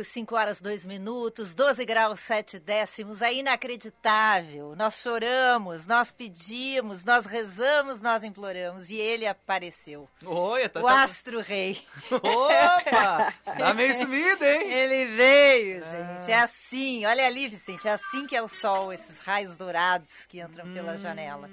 Amigos. 5 horas 2 minutos, 12 graus 7 décimos. É inacreditável. Nós choramos, nós pedimos, nós rezamos, nós imploramos. E ele apareceu. Oi, tá, O tá- astro rei. Opa! Tá meio sumido, hein? Ele veio, gente. É assim. Olha ali, Vicente. É assim que é o sol, esses raios dourados que entram Hum. pela janela.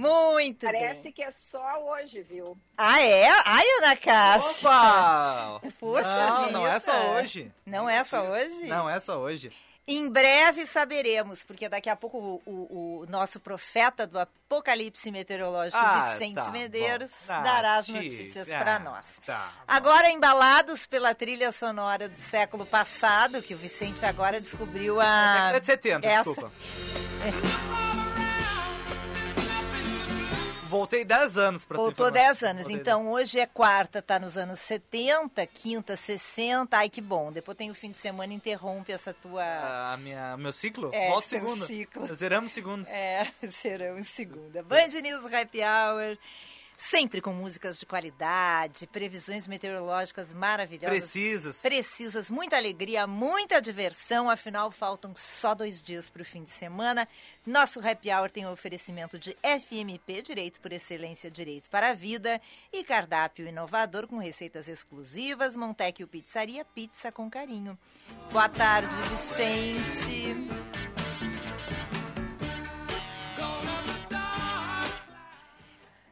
Muito Parece bem. que é só hoje, viu? Ah, é? Ai, Ana Cássia. Opa! Poxa não, vida. não é só hoje. Não é só hoje? Não é só hoje. Em breve saberemos, porque daqui a pouco o, o- o nosso profeta do apocalipse meteorológico, Ah, Vicente tá, Medeiros, bom. Ah, dará as notícias ah, para nós. tá, agora, embalados pela trilha sonora do século passado, que o Vicente agora descobriu a. Década de 70, essa- desculpa. Voltei 10 anos pra tua Voltou informação. 10 anos. Voltei Então, hoje é quarta, tá nos anos 70, quinta, 60. Ai, que bom. Depois tem o fim de semana, interrompe essa tua. A minha, meu ciclo? É, Volta seu segundo. ciclo. Zeramos segundo. É, em segunda. Band News Happy Hour. Sempre com músicas de qualidade, previsões meteorológicas maravilhosas. Precisas. Precisas, muita alegria, muita diversão. Afinal, faltam só dois dias para o fim de semana. Nosso Happy Hour tem o oferecimento de FMP, Direito por Excelência, Direito para a Vida, e cardápio inovador com receitas exclusivas. Montecchio Pizzaria, pizza com carinho. Boa tarde, Vicente.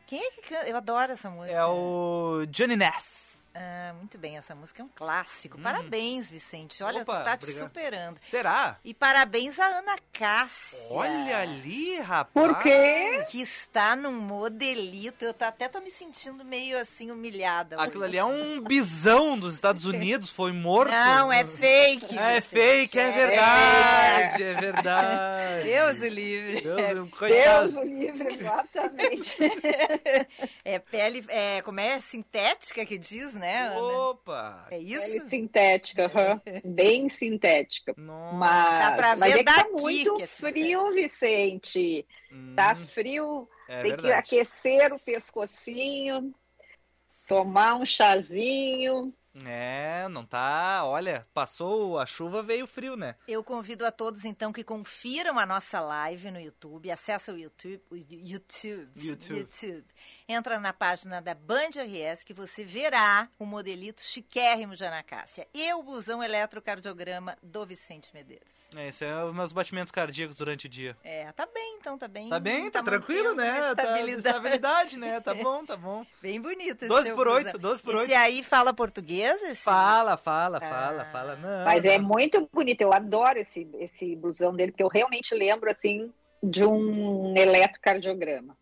Quem é que canta? Eu adoro essa música. É o Johnny Ness. Ah, muito bem, essa música é um clássico. Parabéns, Vicente. Olha, Hum. Opa, tu tá te obrigado. superando. Será? E parabéns à Ana Cássia. Olha ali, rapaz. Por quê? Que está num modelito. Eu tô- até tô me sentindo meio assim humilhada. Aquilo ali é um bisão dos Estados Unidos, foi morto. Não, é fake. É Vicente. fake, é verdade, é verdade. Deus o livre. Deus. Deus o livre, exatamente. É pele, é, como é? Sintética que diz, né, Ana? Opa! É isso? Pele sintética, aham. bem sintética. Nossa. Mas, Dá pra mas ver é que tá daqui muito que é frio, Vicente. Tá Hum, frio, é tem que verdade. aquecer o pescocinho, tomar um chazinho. É, não tá. Olha, passou a chuva, veio o frio, né? Eu convido a todos, então, que confiram a nossa live no YouTube. Acessa o YouTube. o YouTube. YouTube. Entra na página da Band RS que você verá o modelito chiquérrimo de Ana Cássia e o blusão eletrocardiograma do Vicente Medeiros. É, esse é os meus batimentos cardíacos durante o dia. É, tá bem, então, tá bem. Tá bem, tá, tranquilo, mantendo uma né? Tá Estabilidade. estabilidade, né? Tá bom, tá bom. Bem bonito esse 12 seu por oito, blusão. 12 por Esse oito. aí fala português? Esse? Fala, fala, fala, Ah. fala. Não, Mas é não. muito bonito, eu adoro esse, esse blusão dele, porque eu realmente lembro, assim, de um eletrocardiograma.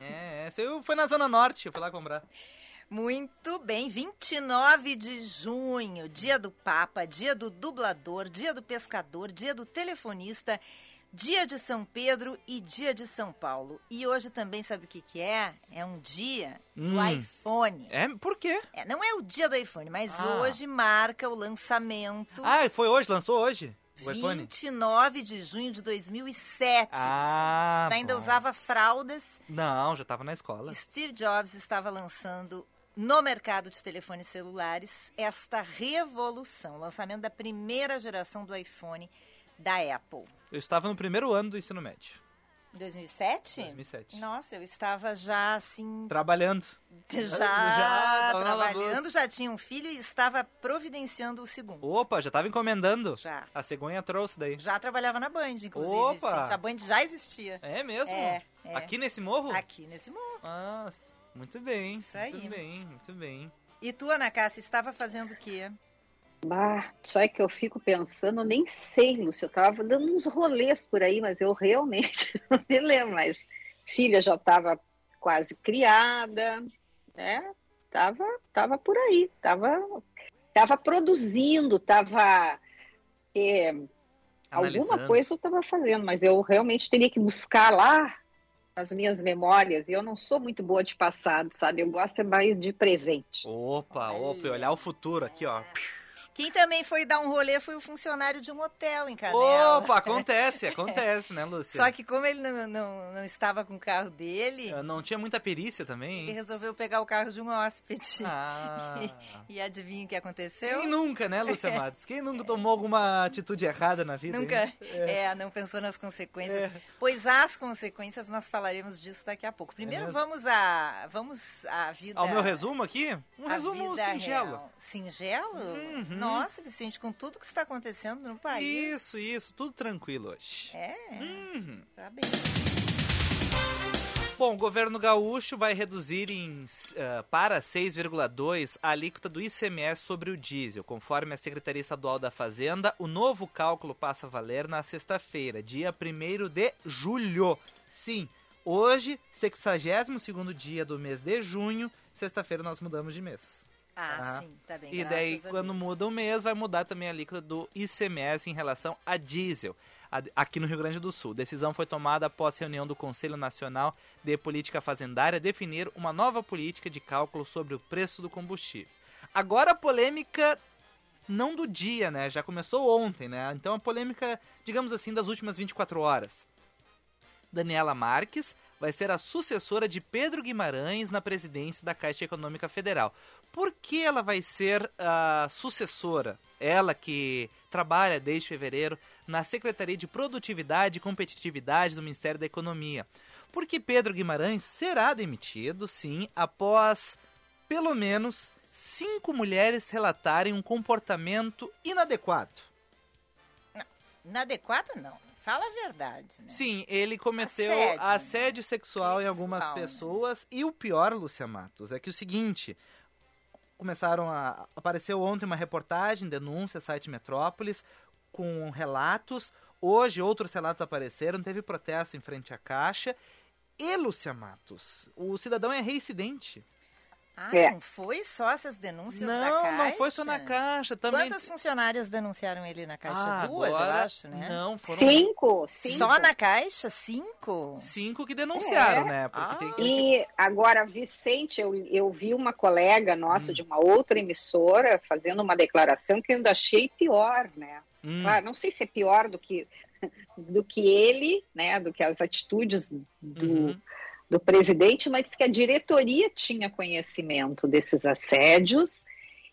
É, esse eu foi na Zona Norte, eu fui lá comprar. Muito bem, 29 de junho, dia do Papa, dia do dublador, dia do pescador, dia do telefonista, dia de São Pedro e dia de São Paulo. E hoje também, sabe o que, que é? É um dia do Hum. iPhone. É, por quê? É, não é o dia do iPhone, mas Ah. hoje marca o lançamento. Ah, foi hoje, lançou hoje o iPhone? 29 de junho de 2007. Ah, ainda usava fraldas. Não, já tava na escola. Steve Jobs estava lançando no mercado de telefones celulares esta revolução, o lançamento da primeira geração do iPhone da Apple. Eu estava no primeiro ano do ensino médio. 2007? 2007. Nossa, eu estava já assim, Trabalhando. já, Já, trabalhando, já tinha um filho e estava providenciando o segundo. Opa, já tava encomendando. Já. A cegonha trouxe daí. Já trabalhava na Band, inclusive. Opa! Vicente. A Band já existia. É mesmo? É, é. Aqui nesse morro? Aqui nesse mundo. Ah, muito bem. Isso aí. Muito bem, muito bem. E tu, Ana Cássia, estava fazendo o quê? Bah, só é que eu fico pensando, eu nem sei, Lúcio, eu tava dando uns rolês por aí, mas eu realmente não me lembro, mas filha já estava quase criada, né? Tava, tava por aí, tava, tava produzindo, tava é, alguma coisa eu estava fazendo, mas eu realmente teria que buscar lá as minhas memórias, e eu não sou muito boa de passado, sabe? Eu gosto é mais de presente. Opa, opa, olhar o futuro aqui, ó. Quem também foi dar um rolê foi o funcionário de um hotel em Canela. Opa, acontece, acontece, né, Lúcia? Só que como ele não, não, não estava com o carro dele, Ah, Não tinha muita perícia também, ele resolveu pegar o carro de um hóspede. Ah. E adivinha o que aconteceu? Quem nunca, né, Lúcia Matos? Quem nunca tomou alguma atitude errada na vida? Nunca, hein? é. não pensou nas consequências. É. Pois as consequências nós falaremos disso daqui a pouco. Primeiro mesmo? vamos a vamos à vida. Ao meu resumo aqui? Um resumo singelo. real. Singelo? Uhum. Nossa, Vicente, com tudo que está acontecendo no país. Isso, isso, tudo tranquilo hoje. É, Uhum. tá bem. Bom, o governo gaúcho vai reduzir em, ah, para 6,2 a alíquota do ICMS sobre o diesel. Conforme a Secretaria Estadual da Fazenda, o novo cálculo passa a valer na sexta-feira, dia 1 de julho. Sim, hoje, 62º dia do mês de junho, sexta-feira nós mudamos de mês. Ah, Ah. sim, tá bem. E daí, quando Deus. muda o mês, vai mudar também a alíquota do ICMS em relação a diesel, aqui no Rio Grande do Sul. Decisão foi tomada após reunião do Conselho Nacional de Política Fazendária definir uma nova política de cálculo sobre o preço do combustível. Agora a polêmica não do dia, né? Já começou ontem, né? Então a polêmica, digamos assim, das últimas 24 horas. Daniela Marques vai ser a sucessora de Pedro Guimarães na presidência da Caixa Econômica Federal. Por que ela vai ser a sucessora? Ela que trabalha desde fevereiro na Secretaria de Produtividade e Competitividade do Ministério da Economia. Porque Pedro Guimarães será demitido, sim, após pelo menos cinco mulheres relatarem um comportamento inadequado. Inadequado não. Fala a verdade, né? Sim, ele cometeu Assédio, assédio, né? sexual em algumas Sexual, né? pessoas. E o pior, Lúcia Matos, é que o seguinte: começaram a. Apareceu ontem uma reportagem, denúncia, site Metrópolis, com relatos. Hoje outros relatos apareceram, teve protesto em frente à Caixa. E, Lúcia Matos, o cidadão é reincidente. Ah, É. não foi só essas denúncias da Não, Caixa? não foi só na Caixa. Também... Quantas funcionárias denunciaram ele na Caixa? Ah, Duas, agora, eu acho, né? Não, foram Cinco, cinco. Só na Caixa? Cinco? cinco que denunciaram, É. né? Porque Ah. tem que E agora, Vicente, eu, eu vi uma colega Hum. nossa de uma outra emissora fazendo uma declaração que eu ainda achei pior, né? Hum, Claro, não sei se é pior do que, do que ele, né? Do que as atitudes do, Uhum. Do presidente, mas que a diretoria tinha conhecimento desses assédios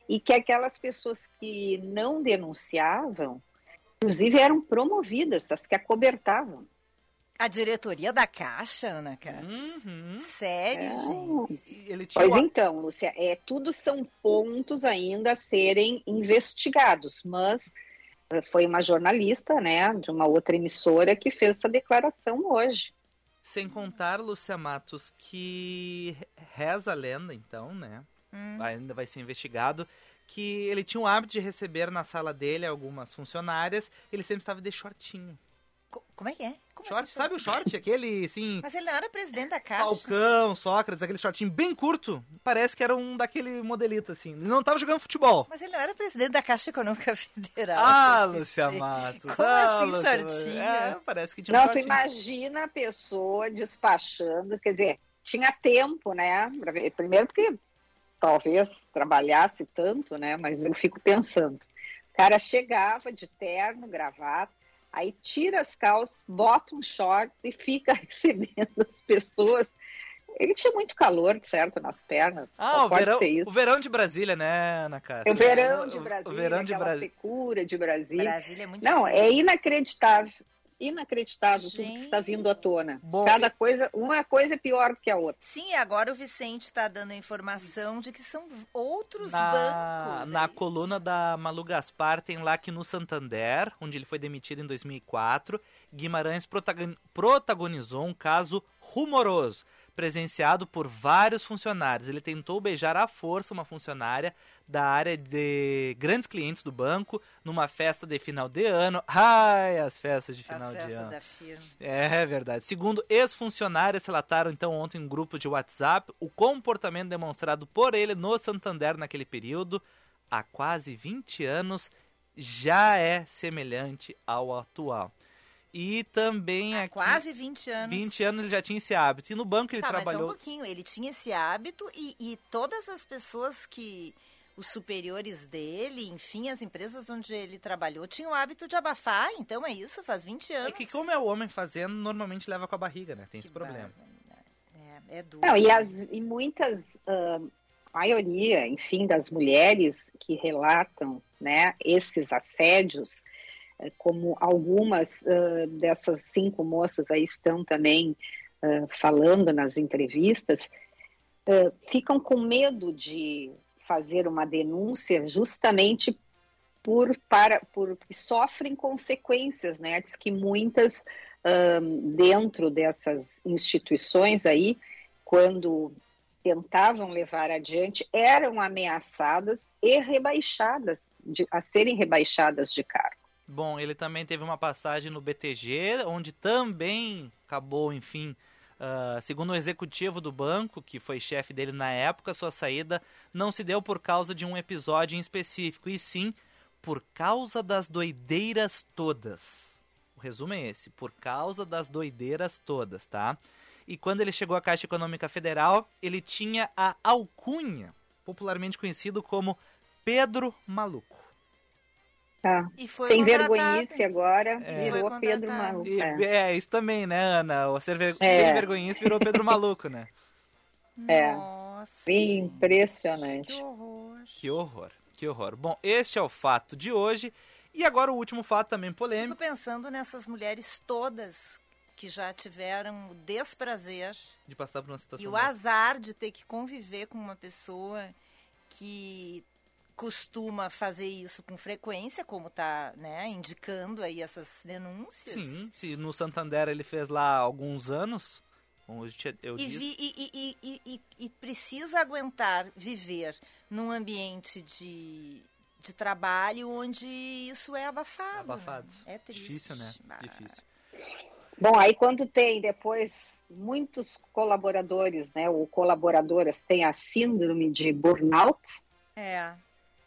e que aquelas pessoas que não denunciavam, inclusive eram promovidas, as que acobertavam. A diretoria da Caixa, Ana Cássia? uhum. Sério, É. gente? Ele tinha Pois uma- então, Lúcia, é, tudo são pontos ainda a serem investigados, mas eh, foi uma jornalista, né, de uma outra emissora que fez essa declaração hoje. Sem contar, Lúcia Matos, que reza a lenda, então, né? Hum. Ainda vai ser investigado. Que ele tinha o hábito de receber na sala dele algumas funcionárias. Ele sempre estava de shortinho. Co- Como é que é? Como Short, assim, sabe o short? Aquele, assim, Mas ele não era presidente da Caixa. Falcão, Sócrates, aquele shortinho bem curto. Parece que era um daquele modelito, assim. Ele não estava jogando futebol. Mas ele não era presidente da Caixa Econômica Federal. Ah. Lúcia Matos. Como ah, assim, Lúcia- shortinho? É, parece que tinha um Não, tu shortinho. imagina a pessoa despachando, quer dizer, tinha tempo, né? Primeiro porque talvez trabalhasse tanto, né? Mas eu fico pensando. O cara chegava de terno, gravata, aí tira as calças, bota um shorts e fica recebendo as pessoas. Ele tinha muito calor, certo, nas pernas. Ah, o pode verão, ser isso. o verão de Brasília, né, Ana Cássia? O verão de Brasília, O verão de Brasília. secura de Brasília. Brasília é muito Não, sério. é inacreditável. Inacreditável tudo que Gente. está vindo à tona. Bom, Cada coisa, uma coisa é pior do que a outra. Sim, agora o Vicente está dando a informação de que são outros na, bancos. na é coluna da Malu Gaspar tem lá que no Santander, onde ele foi demitido em 2004, Guimarães protagon- protagonizou um caso rumoroso. Presenciado por vários funcionários. Ele tentou beijar à força uma funcionária da área de grandes clientes do banco numa festa de final de ano. Ai, as festas de final As de ano. da firma. É verdade. Segundo ex-funcionários relataram então ontem em um grupo de WhatsApp o comportamento demonstrado por ele no Santander naquele período, há quase 20 anos, já é semelhante ao atual. E também Há aqui quase 20 anos. 20 anos ele já tinha esse hábito. E no banco ele tá, mas só um trabalhou. pouquinho. Ele tinha esse hábito e, e todas as pessoas que. Os superiores dele, enfim, as empresas onde ele trabalhou, tinham o hábito de abafar. Então é isso, faz 20 anos. É que como é o homem fazendo, normalmente leva com a barriga, né? Tem esse Que problema. barbaridade. É, é duro. Não, e, as, e muitas, ah, maioria, enfim, das mulheres que relatam né, esses assédios, como algumas ah, dessas cinco moças aí estão também ah, falando nas entrevistas, ah, ficam com medo de fazer uma denúncia justamente por para por sofrem consequências, né? Diz que muitas dentro dessas instituições aí, quando tentavam levar adiante, eram ameaçadas e rebaixadas, de- a serem rebaixadas de cargo. Bom, ele também teve uma passagem no BTG, onde também acabou, enfim, ah, segundo o executivo do banco, que foi chefe dele na época, sua saída não se deu por causa de um episódio em específico, e sim por causa das doideiras todas. O resumo é esse, por causa das doideiras todas, tá? E quando ele chegou à Caixa Econômica Federal, ele tinha a alcunha, popularmente conhecido como Pedro Maluco. Tá. E foi Sem vergonhice agora, É. virou Pedro. Maluco. E- é. é. isso também, né, Ana? O ser, ver... É. sem vergonhice virou Pedro Maluco, né? É. Nossa, Impressionante. que horror. Que horror, que horror. Bom, este é o fato de hoje. E agora o último fato também Fico polêmico. pensando nessas mulheres todas que já tiveram o desprazer De passar por uma situação e o dessa. azar de ter que conviver com uma pessoa que costuma fazer isso com frequência, como está né, indicando aí essas denúncias. Sim, se no Santander ele fez lá alguns anos, eu E, vi- e- e- e- e- e- e precisa aguentar viver num ambiente de, de trabalho onde isso é abafado. Abafado. É triste. Difícil, né? Difícil. Bom, aí quando tem depois muitos colaboradores, né, ou colaboradoras têm a síndrome de burnout, É.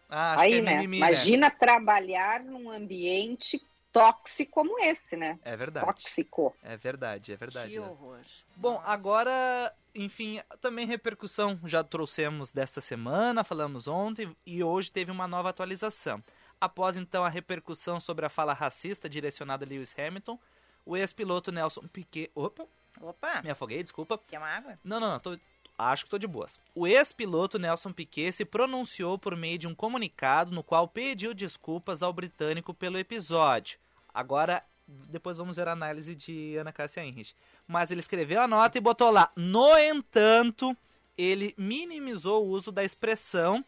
Ah, aí, é né, mimimi, né? imagina trabalhar num ambiente tóxico como esse, né? É verdade. Tóxico. É verdade, é verdade. Que né? horror. Bom, Nossa. agora, enfim, também repercussão já trouxemos desta semana, falamos ontem e hoje teve uma nova atualização. Após então a repercussão sobre a fala racista direcionada a Lewis Hamilton, o ex-piloto Nelson Piquet, opa, Opa, me afoguei, desculpa. quer uma água? Não, não, não, tô- acho que tô de boas. O ex-piloto Nelson Piquet se pronunciou por meio de um comunicado no qual pediu desculpas ao britânico pelo episódio. Agora, depois vamos ver a análise de Ana Cássia Henrich. Mas ele escreveu a nota e botou lá. No entanto, ele minimizou o uso da expressão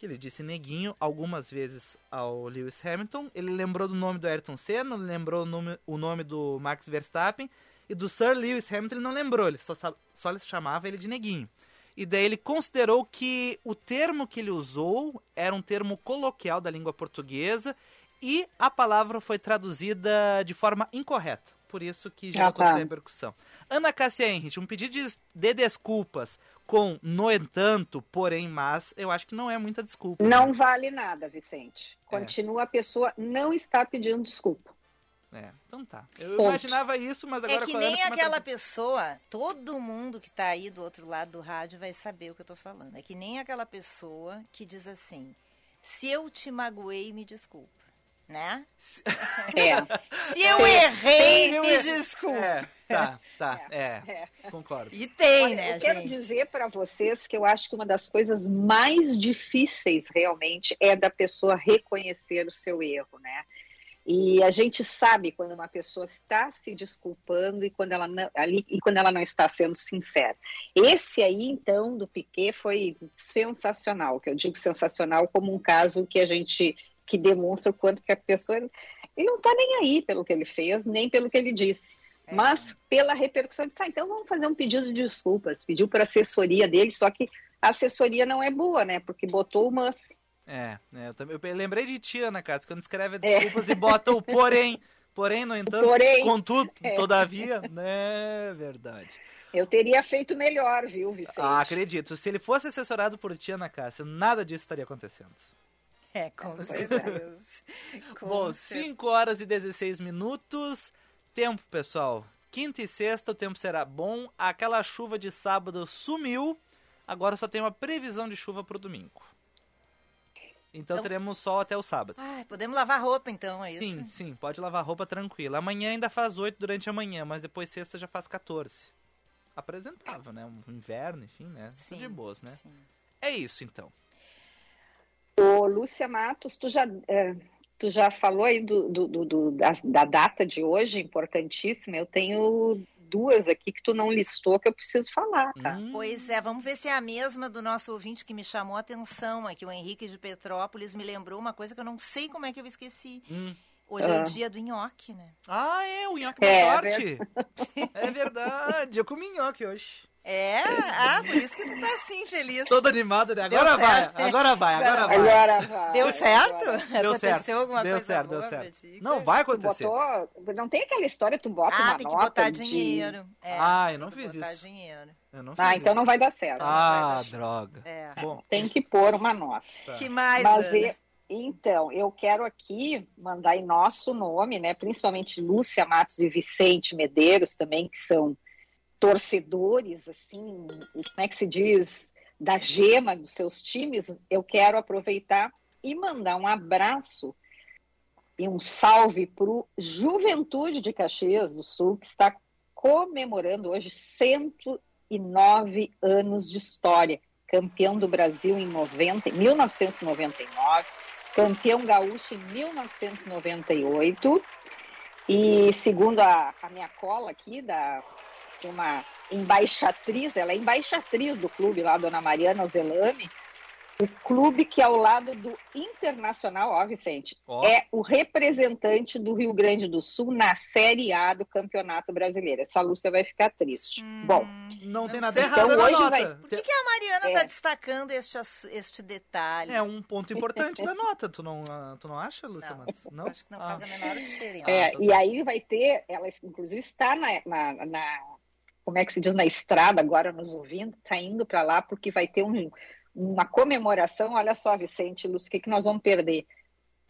que ele disse neguinho algumas vezes ao Lewis Hamilton. Ele lembrou do nome do Ayrton Senna, lembrou o nome, o nome do Max Verstappen e do Sir Lewis Hamilton ele não lembrou, ele só, só chamava ele de neguinho. E daí ele considerou que o termo que ele usou era um termo coloquial da língua portuguesa e a palavra foi traduzida de forma incorreta. Por isso que gerou Ah, toda tá. essa repercussão. Ana Cássia Henrich, um pedido de, de desculpas com no entanto, porém, mas, eu acho que não é muita desculpa. Não né? vale nada, Vicente. Continua a pessoa não está pedindo desculpa. É, então tá. Eu Ponto. imaginava isso, mas agora É que nem aquela pessoa, todo mundo que tá aí do outro lado do rádio vai saber o que eu tô falando. É que nem aquela pessoa que diz assim: se eu te magoei, me desculpa. Né? É. Se eu errei, eu me errei. desculpa. É, tá, tá, é, é. concordo. E tem, Olha, né, eu quero gente? dizer para vocês que eu acho que uma das coisas mais difíceis realmente é da pessoa reconhecer o seu erro, né? E a gente sabe quando uma pessoa está se desculpando e quando ela não, ali, e quando ela não está sendo sincera. Esse aí, então, do Piquet foi sensacional, que eu digo sensacional como um caso que a gente que demonstra o quanto que a pessoa ele não está nem aí pelo que ele fez, nem pelo que ele disse. Mas pela repercussão, disse, ah, então vamos fazer um pedido de desculpas. Pediu para assessoria dele, só que a assessoria não é boa, né? Porque botou o mas. É, é, eu, também, eu lembrei de ti, Ana Cássia, quando escreve desculpas e bota o porém. Porém, no entanto, Porém. contudo, É. todavia, é verdade. Eu teria feito melhor, viu, Vicente? Ah, acredito. Se ele fosse assessorado por ti, Ana Cássia, nada disso estaria acontecendo. É, com é. certeza. Com Bom, certeza. 5 horas e 16 minutos. Tempo, pessoal. Quinta e sexta o tempo será bom. Aquela chuva de sábado sumiu. Agora só tem uma previsão de chuva pro domingo. Então, Então- teremos sol até o sábado. Ai, podemos lavar roupa então, é isso? Sim, sim, pode lavar roupa tranquila. Amanhã ainda faz 8 durante a manhã, mas depois sexta já faz 14. Apresentável, né? Um inverno, enfim, né? Tudo Sim, de boas, né? sim. É isso então. Ô, Lúcia Matos, tu já, é, tu já falou aí do, do- do- do- da, da data de hoje, importantíssima. Eu tenho duas aqui que tu não listou que eu preciso falar, tá? Hum, Pois é, vamos ver se é a mesma do nosso ouvinte que me chamou a atenção aqui. O Henrique de Petrópolis me lembrou uma coisa que eu não sei como é que eu esqueci. hum. Hoje é Ah. o dia do nhoque, né? Ah, é, o nhoque É, da sorte. É verdade, eu comi nhoque hoje. É? Ah, por isso que tu tá assim, feliz. Todo animado, né? Deu Agora vai, certo. agora vai, agora vai. Agora vai. Deu certo? Deu Aconteceu certo, alguma deu coisa certo, boa deu certo. ti? Não vai acontecer. Botou, não tem aquela história, tu bota Ah, uma tem que nota botar de- dinheiro. É, Ah, eu não tem que fiz botar isso. dinheiro. Eu não fiz Ah, então isso. não vai dar certo. Então Ah, dar droga. É. Bom, Tem que pôr uma nota. tá. Que mais, Mas Ana? e- então, eu quero aqui mandar em nosso nome, né? Principalmente Lúcia Matos e Vicente Medeiros também, que são torcedores, assim, como é que se diz, da gema dos seus times. Eu quero aproveitar e mandar um abraço e um salve para o Juventude de Caxias do Sul, que está comemorando hoje 109 anos de história. Campeão do Brasil em 90, 1999, campeão gaúcho em 1998. E segundo a, a minha cola aqui, da uma embaixatriz, ela é embaixatriz do clube lá, Dona Mariana Zelame, o clube que é ao lado do Internacional, ó, Vicente, Ó. é o representante do Rio Grande do Sul na Série A do Campeonato Brasileiro. Essa Lúcia vai ficar triste. Hum, Bom, Não, tem nada errado Então na hoje nota. vai- Por que, que a Mariana É. está destacando este, este detalhe? É um ponto importante da nota, tu não, ah, tu não acha, Lúcia Não, Matos? Não? Acho que não Ah. faz a menor diferença. É, tá e aí vai ter, ela inclusive está na, na- na- como é que se diz, na estrada agora nos ouvindo, está indo para lá porque vai ter um- uma comemoração. Olha só, Vicente, Lúcio, o que, que nós vamos perder?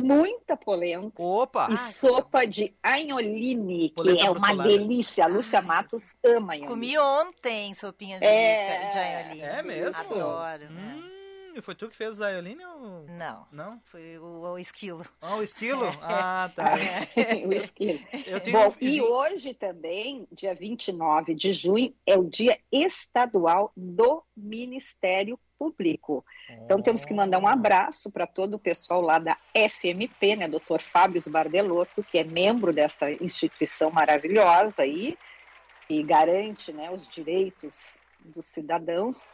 Muita polenta Opa! e Ah, sopa de anholine, que é uma brussolada. delícia. A Lúcia Ai, Matos ama anholine. Comi ontem sopinha de, É, de anholim. É mesmo? Adoro. é. Hum, e foi tu que fez o Zaioline ou... Não, Não? foi o, o esquilo. Ah, o esquilo? Ah, tá. O esquilo. Eu tenho Bom, e hoje também, dia 29 de junho, é o dia estadual do Ministério Público. Então temos que mandar um abraço para todo o pessoal lá da FMP, né, Dr. Fábio Bardelotto, que é membro dessa instituição maravilhosa aí e garante, né, os direitos dos cidadãos.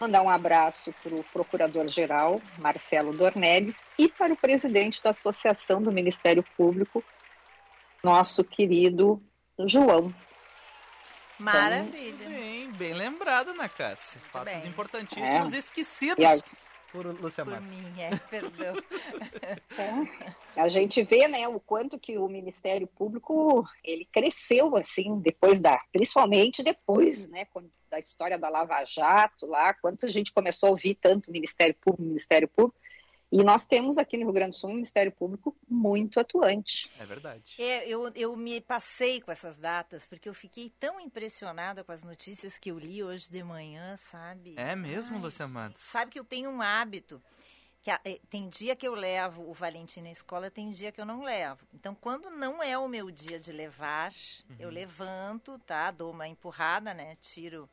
Mandar um abraço para o Procurador-Geral, Marcelo Dornelles, e para o presidente da Associação do Ministério Público, nosso querido João. Maravilha. Bem, bem lembrado, Ana Cássia. Fatos bem. importantíssimos É. esquecidos E a- por Lúcia Por mim, é, perdão. A gente vê, né, o quanto que o Ministério Público ele cresceu assim depois da, principalmente depois, né, quando- da história da Lava Jato lá, quanto a gente começou a ouvir tanto Ministério Público, Ministério Público, e nós temos aqui no Rio Grande do Sul um Ministério Público muito atuante. É verdade. É, eu, eu me passei com essas datas, porque eu fiquei tão impressionada com as notícias que eu li hoje de manhã, sabe? É mesmo, Ai, Lúcia Matos? Sabe que eu tenho um hábito. Que eh, tem dia que eu levo o Valentim na escola, tem dia que eu não levo. Então, quando não é o meu dia de levar, eu levanto, tá? Dou uma empurrada, né? Tiro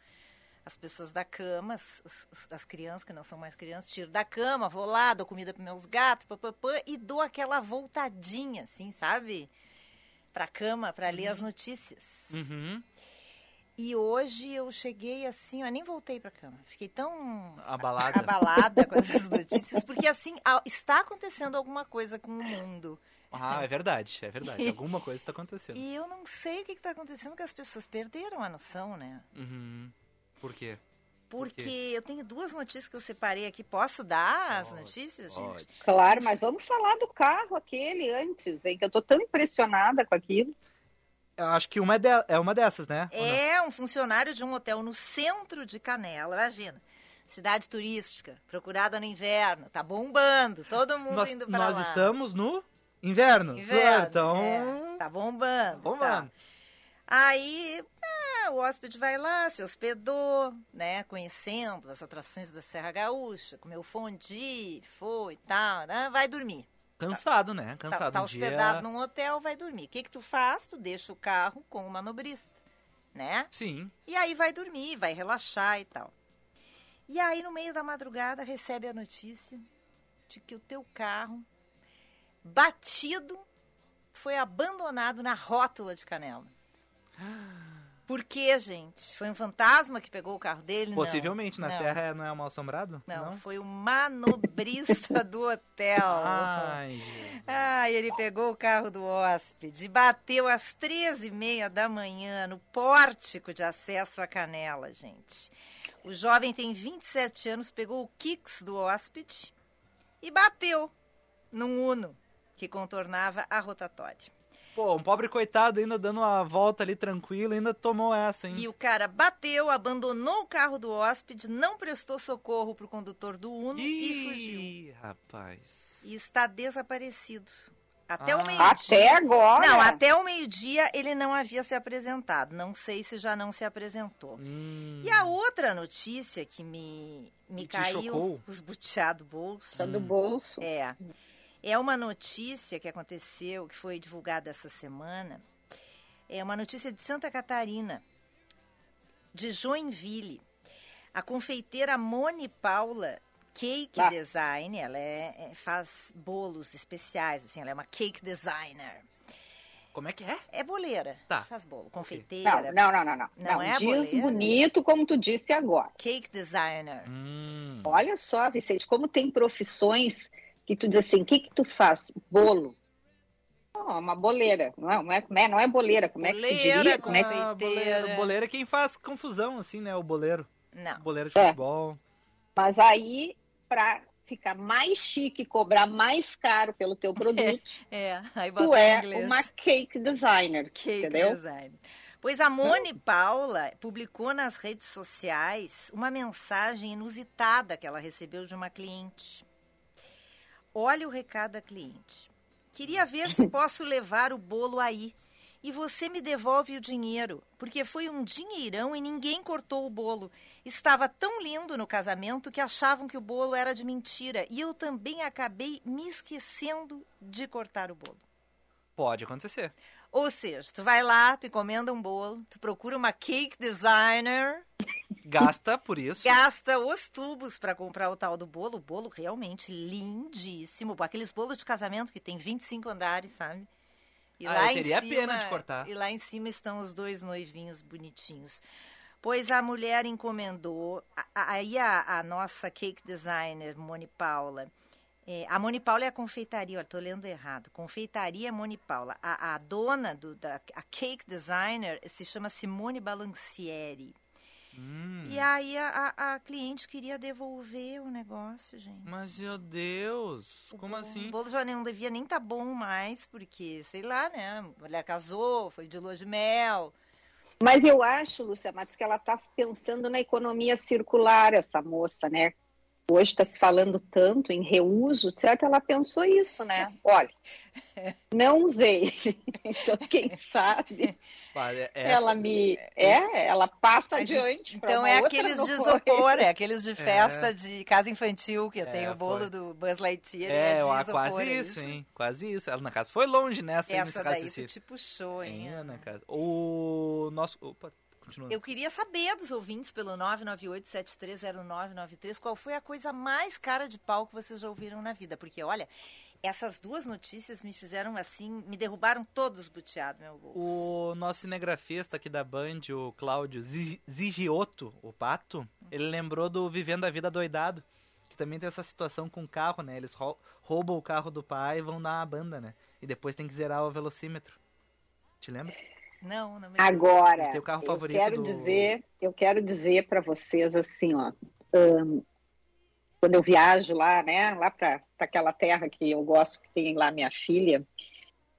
as pessoas da cama, as, as- as crianças que não são mais crianças, tiro da cama, vou lá, dou comida para meus gatos, papapã, e dou aquela voltadinha, assim, sabe? Pra cama, para ler as notícias. Uhum. E hoje eu cheguei assim, ó, nem voltei pra cama. Fiquei tão Abalada. abalada com essas notícias, porque assim, a- está acontecendo alguma coisa com o mundo. Ah, é verdade, é verdade. Alguma coisa está acontecendo. E eu não sei o que está acontecendo, que as pessoas perderam a noção, né? Uhum. Por quê? Por Porque quê? eu tenho duas notícias que eu separei aqui. Posso dar as Pode, notícias, pode. gente? Claro, mas vamos falar do carro aquele antes, hein? Que eu tô tão impressionada com aquilo. Eu acho que uma é, de- é uma dessas, né? É um funcionário de um hotel no centro de Canela, imagina. Cidade turística, procurada no inverno, tá bombando, todo mundo Nós, indo pra nós lá. estamos no inverno. Inverno, Então. é, tá bombando. Bombando. tá. Aí ah, o hóspede vai lá, se hospedou, né? Conhecendo as atrações da Serra Gaúcha, comeu fondue, foi e tal, né? Vai dormir. Cansado, né? Tá, Cansado. tá um hospedado dia... num hotel, vai dormir. O que que tu faz? Tu deixa o carro com o manobrista, né? Sim. E aí vai dormir, vai relaxar e tal. E aí, no meio da madrugada, recebe a notícia de que o teu carro, batido, foi abandonado na rótula de Canela. Por quê, gente? Foi um fantasma que pegou o carro dele? Não. Possivelmente, na Não. Serra é- não é mal assombrado? Não, foi o manobrista do hotel. Ai, Jesus. Ah, ele pegou o carro do hóspede e bateu às 13h30 da manhã no pórtico de acesso à Canela, gente. O jovem tem 27 anos, pegou o Kicks do hóspede e bateu num Uno que contornava a rotatória. Pô, um pobre coitado ainda dando uma volta ali tranquilo, ainda tomou essa, hein? E o cara bateu, abandonou o carro do hóspede, não prestou socorro pro condutor do Uno e fugiu. Ih, rapaz. E está desaparecido. Até Ah. o meio-dia. Até agora. Não, até o meio-dia ele não havia se apresentado. Não sei se já não se apresentou. Hum. E a outra notícia que me, me E caiu chocou? os buteados do bolso Tá do bolso. é, é uma notícia que aconteceu, que foi divulgada essa semana. É uma notícia de Santa Catarina, de Joinville. A confeiteira Mone Paula Cake Ah. Design, ela é- é- faz bolos especiais, assim, ela é uma cake designer. Como é que é? É boleira, Tá. faz bolo, confeiteira, não, não, não, não. Não Não, é diz boleira? bonito como tu disse agora. cake designer. Hum. Olha só, Vicente, como tem profissões que tu diz assim, o que que tu faz? Bolo. Oh, uma boleira, não é, não é, como é- não é boleira, como é que se Boleira, diria? Como é que... Ah, boleiro. Boleiro é quem faz confusão, assim, né? O boleiro. Não. Boleiro de É. futebol. Mas aí, para ficar mais chique, cobrar mais caro pelo teu produto, É, bota tu é inglês. uma cake designer, Cake entendeu? design. Pois a Mone Paula publicou nas redes sociais uma mensagem inusitada que ela recebeu de uma cliente. Olha o recado da cliente. Queria ver se posso levar o bolo aí. E você me devolve o dinheiro, porque foi um dinheirão e ninguém cortou o bolo. Estava tão lindo no casamento que achavam que o bolo era de mentira. E eu também acabei me esquecendo de cortar o bolo. Pode acontecer. Ou seja, tu vai lá, tu encomenda um bolo, tu procura uma cake designer, Gasta por isso. gasta os tubos para comprar o tal do bolo. O bolo realmente lindíssimo. Aqueles bolos de casamento que tem 25 andares, sabe? E Ah, eu teria pena de cortar. E lá em cima estão os dois noivinhos bonitinhos. Pois a mulher encomendou, a- a- aí a, a nossa cake designer, Moni Paula, é, a Moni Paula é a confeitaria, olha, tô lendo errado. Confeitaria Moni Paula. A, a dona do, da a cake designer se chama Simone Balancieri. Hum. E aí a, a- a cliente queria devolver o negócio, gente. Mas, meu Deus. O Como bolo- assim? O bolo já não devia nem tá bom mais, porque, sei lá, né? A mulher casou, foi de lua de mel. Mas eu acho, Lúcia Matos, que ela está pensando na economia circular, essa moça, né? Hoje está se falando tanto em reuso, certo? Ela pensou isso, né? Olha, não usei. Então, quem sabe Olha, essa- ela me. É, ela passa Mas, adiante. Então uma é outra aqueles de isopor, é aqueles de festa de casa infantil, que É, tem o bolo foi. do Buzz Lightyear. É, de ó, isopor, quase é isso, hein? Quase isso. Ela, na casa, foi longe nessa, aí, nesse Essa daí tu raciocínio. te puxou, hein? É, na casa. O nosso... Opa, continua. Eu queria saber dos ouvintes pelo 998-730993 qual foi a coisa mais cara de pau que vocês já ouviram na vida. Porque, olha, essas duas notícias me fizeram assim, me derrubaram todos buteados, meu bolso. O nosso cinegrafista aqui da Band, o Cláudio Zi- Zigioto, o Pato, ele lembrou do Vivendo a Vida Doidado, que também tem essa situação com o carro, né? Eles rou- roubam o carro do pai e vão dar uma banda, né? E depois tem que zerar o velocímetro. Te lembra? Não, não me Agora, Teu carro eu favorito quero do- dizer, eu quero dizer para vocês assim, ó, ahn, quando eu viajo lá, né, lá para aquela terra que eu gosto, que tem lá minha filha,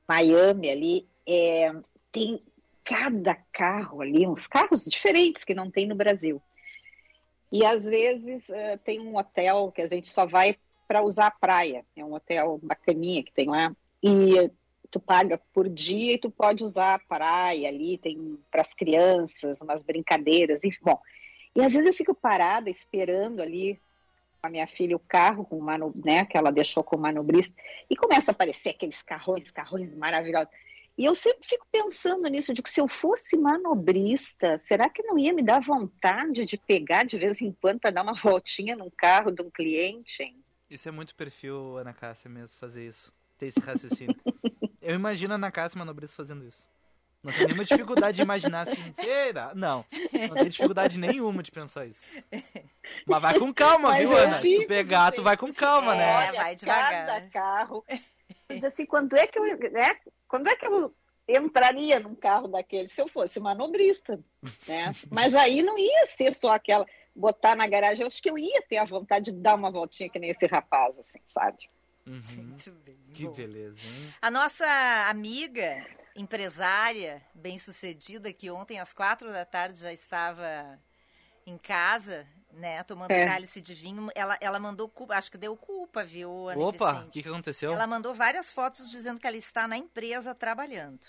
Miami ali, é, tem cada carro ali, uns carros diferentes que não tem no Brasil. E às vezes eh, tem um hotel que a gente só vai para usar a praia, é um hotel bacaninha que tem lá, e tu paga por dia e tu pode usar a praia ali, tem para as crianças, umas brincadeiras, enfim, bom. E às vezes eu fico parada esperando ali com a minha filha o carro com o mano, né, que ela deixou com o manobrista, e começa a aparecer aqueles carrões, carrões maravilhosos. E eu sempre fico pensando nisso, de que se eu fosse manobrista, será que não ia me dar vontade de pegar de vez em quando para dar uma voltinha num carro de um cliente? hein? Isso é muito perfil Ana Cássia mesmo, fazer isso. Ter esse raciocínio. Eu imagino a Ana Cássia manobrista fazendo isso. Não tem nenhuma dificuldade de imaginar assim. Será? Não. Não tem dificuldade nenhuma de pensar isso. Mas vai com calma, Mas viu, Ana? Se tu pegar, tu vai com calma, É, né? vai Olha, devagar. Cada carro. Eu diz assim, quando é que eu, né? Quando é que eu entraria num carro daquele se eu fosse manobrista, né? Mas aí não ia ser só aquela botar na garagem. Eu acho que eu ia ter a vontade de dar uma voltinha que nem esse rapaz, assim, sabe? Uhum. Muito bem. Que bom. beleza, hein? A nossa amiga, empresária, bem-sucedida, que ontem às quatro da tarde já estava em casa, né, tomando É. cálice de vinho, ela, ela mandou culpa, acho que deu culpa, viu, Ana Opa, o que, que aconteceu? Ela mandou várias fotos dizendo que ela está na empresa trabalhando.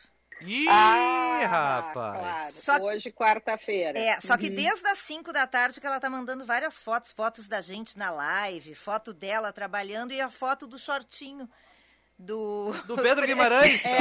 Ih, Ah, rapaz! Claro. Só- Hoje, quarta-feira. É, só que Uhum. desde as 5 da tarde que ela tá mandando várias fotos, fotos da gente na live, foto dela trabalhando e a foto do shortinho do Do Pedro Guimarães? É.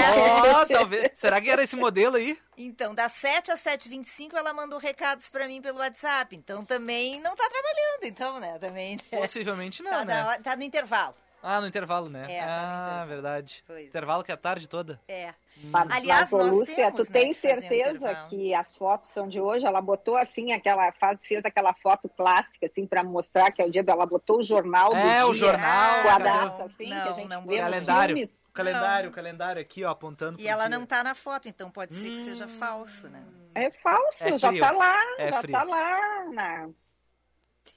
Ó, talvez. Será que era esse modelo aí? Então, das 7 às 7h25 ela mandou recados pra mim pelo WhatsApp. Então também não tá trabalhando, então, né? Também. Possivelmente não, tá, né? hora- tá no intervalo. Ah, no intervalo, né? É, tá ah, intervalo. verdade. Pois é. Intervalo que é a tarde toda. É. Mas, Aliás, mas, ô, nós Lúcia, temos, tu né, tem um certeza que as fotos são de hoje? Ela botou assim aquela faz, fez aquela foto clássica assim para mostrar que é o dia. Ela botou o jornal do É, o dia jornal, com a data o- assim Não, que a gente não vê Calendário. filmes. O calendário, o calendário aqui, ó, apontando E ela dia. não tá na foto, então pode ser que seja falso, né? É falso, É já tá lá, É já frio. tá lá na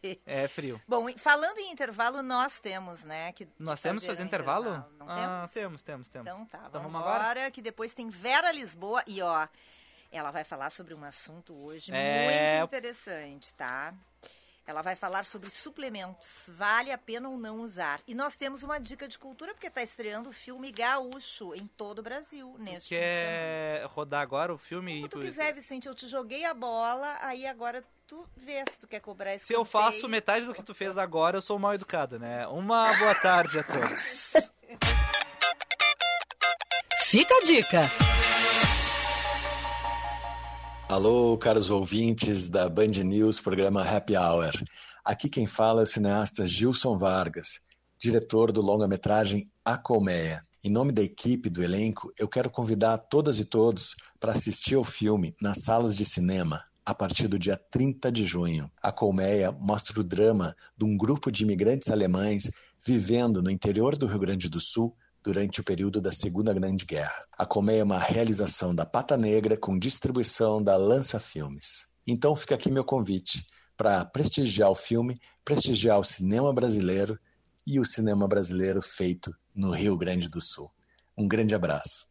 É frio. Bom, falando em intervalo, nós temos, né? Que, Nós temos que fazer fazer um intervalo? Não ah, temos? temos, temos, temos. Então tá, Então vamos agora? agora, que depois tem Vera Lisboa e ó, ela vai falar sobre um assunto hoje É. muito interessante, tá? Ela vai falar sobre suplementos, vale a pena ou não usar. E nós temos uma dica de cultura, porque está estreando o filme Gaúcho em todo o Brasil neste. Quer rodar agora o filme? Como tu- quiser, Vicente, eu te joguei a bola, aí agora tu vê se tu quer cobrar esse Se eu faço metade do que tu fez agora, eu sou mal educado, né? Uma boa tarde a todos. Fica a dica. Alô, caros ouvintes da Band News, programa Happy Hour. Aqui quem fala é o cineasta Gilson Vargas, diretor do longa-metragem A Colmeia. Em nome da equipe do elenco, eu quero convidar todas e todos para assistir ao filme nas salas de cinema a partir do dia 30 de junho. A Colmeia mostra o drama de um grupo de imigrantes alemães vivendo no interior do Rio Grande do Sul durante o período da Segunda Grande Guerra. A colmeia é uma realização da Pata Negra com distribuição da Lança Filmes. Então fica aqui meu convite para prestigiar o filme, prestigiar o cinema brasileiro e o cinema brasileiro feito no Rio Grande do Sul. Um grande abraço.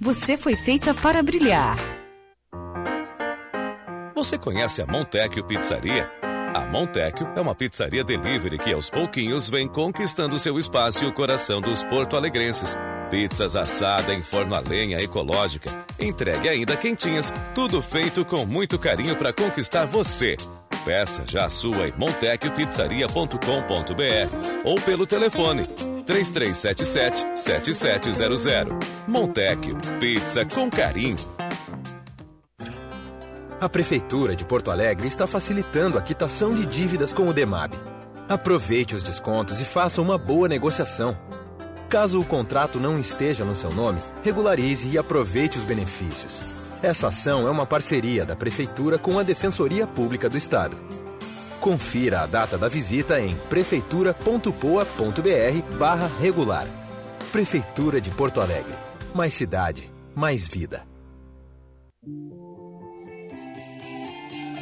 você foi feita para brilhar. Você conhece a Montecchio Pizzaria? A Montecchio é uma pizzaria delivery que aos pouquinhos vem conquistando seu espaço e o coração dos porto-alegrenses. Pizzas assada em forno a lenha ecológica, entregue ainda quentinhas, tudo feito com muito carinho para conquistar você. Peça já a sua em montecchiopizzaria.com.br ou pelo telefone 3377-7700. Montecchio, pizza com carinho. A Prefeitura de Porto Alegre está facilitando a quitação de dívidas com o DEMAB. Aproveite os descontos e faça uma boa negociação. Caso o contrato não esteja no seu nome, regularize e aproveite os benefícios. Essa ação é uma parceria da Prefeitura com a Defensoria Pública do Estado. Confira a data da visita em prefeitura.poa.br barra regular. Prefeitura de Porto Alegre. Mais cidade, mais vida.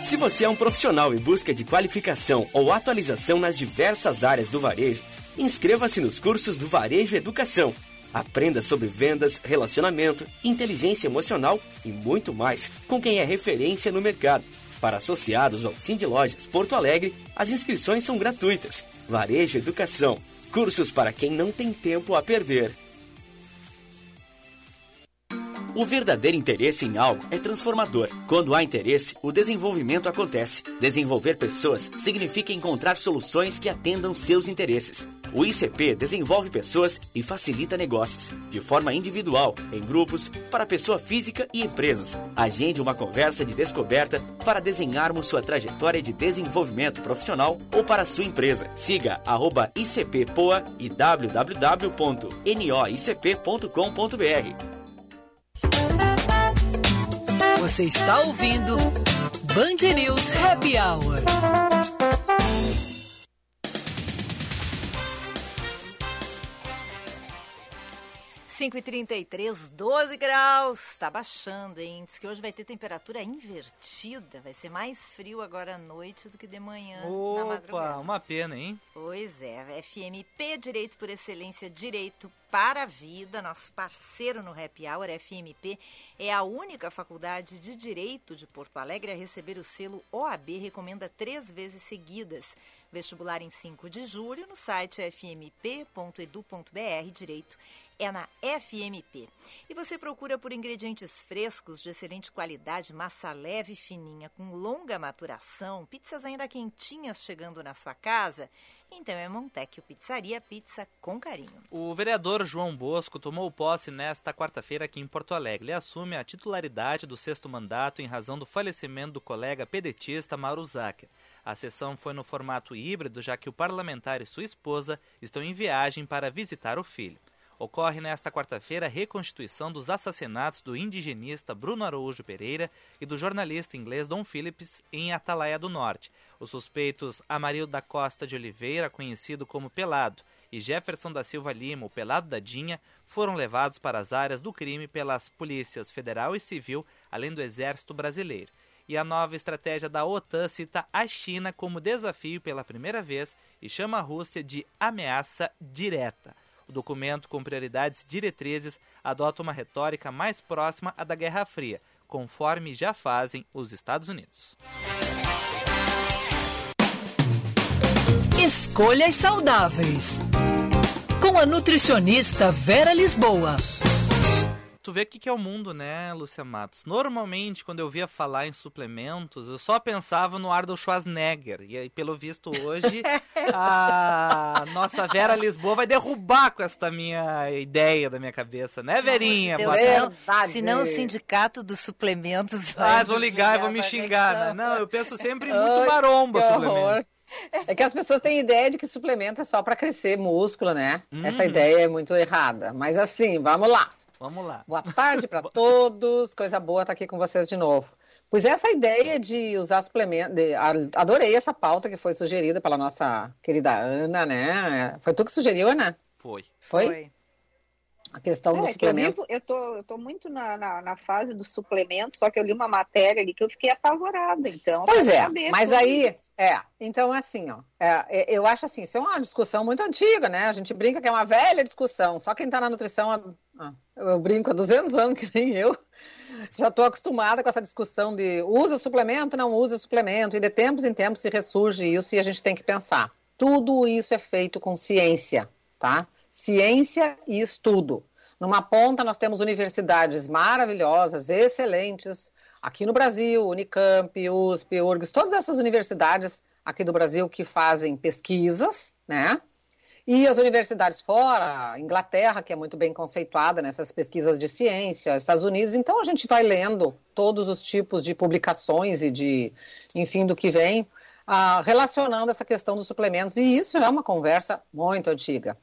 Se você é um profissional em busca de qualificação ou atualização nas diversas áreas do varejo, inscreva-se nos cursos do Varejo Educação. Aprenda sobre vendas, relacionamento, inteligência emocional e muito mais com quem é referência no mercado. Para associados ao Cindy Lojas Porto Alegre, as inscrições são gratuitas. Varejo Educação. Cursos para quem não tem tempo a perder. O verdadeiro interesse em algo é transformador. Quando há interesse, o desenvolvimento acontece. Desenvolver pessoas significa encontrar soluções que atendam seus interesses. O ICP desenvolve pessoas e facilita negócios, de forma individual, em grupos, para pessoa física e empresas. Agende uma conversa de descoberta para desenharmos sua trajetória de desenvolvimento profissional ou para sua empresa. Siga arroba ICPPoa e www.noicp.com.br. Você está ouvindo Band News Happy Hour. Cinco e trinta e três, 12 graus, tá baixando, hein? Diz que hoje vai ter temperatura invertida, vai ser mais frio agora à noite do que de manhã Opa, uma pena, hein? Pois é, FMP Direito por Excelência, Direito para a Vida, nosso parceiro no Happy Hour, FMP, é a única faculdade de Direito de Porto Alegre a receber o selo OAB, recomenda três vezes seguidas. Vestibular em 5 de julho, no site fmp.edu.br, Direito é na FMP. E você procura por ingredientes frescos de excelente qualidade, massa leve e fininha, com longa maturação, pizzas ainda quentinhas chegando na sua casa? Então é Montecchio Pizzaria, pizza com carinho. O vereador João Bosco tomou posse nesta quarta-feira aqui em Porto Alegre. Ele assume a titularidade do sexto mandato em razão do falecimento do colega pedetista Mauro Zacher. A sessão foi no formato híbrido, já que o parlamentar e sua esposa estão em viagem para visitar o filho. Ocorre nesta quarta-feira a reconstituição dos assassinatos do indigenista Bruno Araújo Pereira e do jornalista inglês Don Phillips em Atalaia do Norte. Os suspeitos Amarildo da Costa de Oliveira, conhecido como Pelado, e Jefferson da Silva Lima, o Pelado da Dinha, foram levados para as áreas do crime pelas polícias federal e civil, além do Exército Brasileiro. E a nova estratégia da OTAN cita a China como desafio pela primeira vez e chama a Rússia de ameaça direta. O documento, com prioridades e diretrizes, adota uma retórica mais próxima à da Guerra Fria, conforme já fazem os Estados Unidos. Escolhas saudáveis. Com a nutricionista Vera Lisboa. Tu vê o que, que é o mundo, né, Lúcia Matos? Normalmente, quando eu via falar em suplementos, eu só pensava no Arnold Schwarzenegger. E aí, pelo visto, hoje, a nossa Vera Lisboa vai derrubar com esta minha ideia da minha cabeça, né, Verinha? Deus, senão, senão o sindicato dos suplementos vai Ah, eles vão ligar e vão me xingar, né? Não, eu penso sempre muito maromba suplemento. É que as pessoas têm ideia de que suplemento é só para crescer músculo, né? Hum. Essa ideia é muito errada. Mas assim, vamos lá. Vamos lá. Boa tarde para todos. Coisa boa estar aqui com vocês de novo. Pois essa ideia de usar suplemento, de- adorei essa pauta que foi sugerida pela nossa querida Ana, né? Foi tu que sugeriu, Ana? Foi. Foi? A questão dos É, eu, suplementos. vivo- eu tô, eu tô muito na, na, na fase do suplemento, só que eu li uma matéria ali que eu fiquei apavorada, então. Pois é, mas aí, isso. é, então assim, ó, é, é, eu acho assim, isso é uma discussão muito antiga, né? A gente brinca que é uma velha discussão, só quem tá na nutrição, eu brinco há 200 anos, que nem eu, já tô acostumada com essa discussão de usa suplemento, não usa suplemento, e de tempos em tempos se ressurge isso e a gente tem que pensar. Tudo isso é feito com ciência, tá? Ciência e estudo. Numa ponta nós temos universidades maravilhosas, excelentes, aqui no Brasil, Unicamp, USP, URGS, todas essas universidades aqui do Brasil que fazem pesquisas, né? E as universidades fora, Inglaterra, que é muito bem conceituada nessas pesquisas de ciência, Estados Unidos, então a gente vai lendo todos os tipos de publicações e de, enfim, do que vem, ah, relacionando essa questão dos suplementos, e isso é uma conversa muito antiga.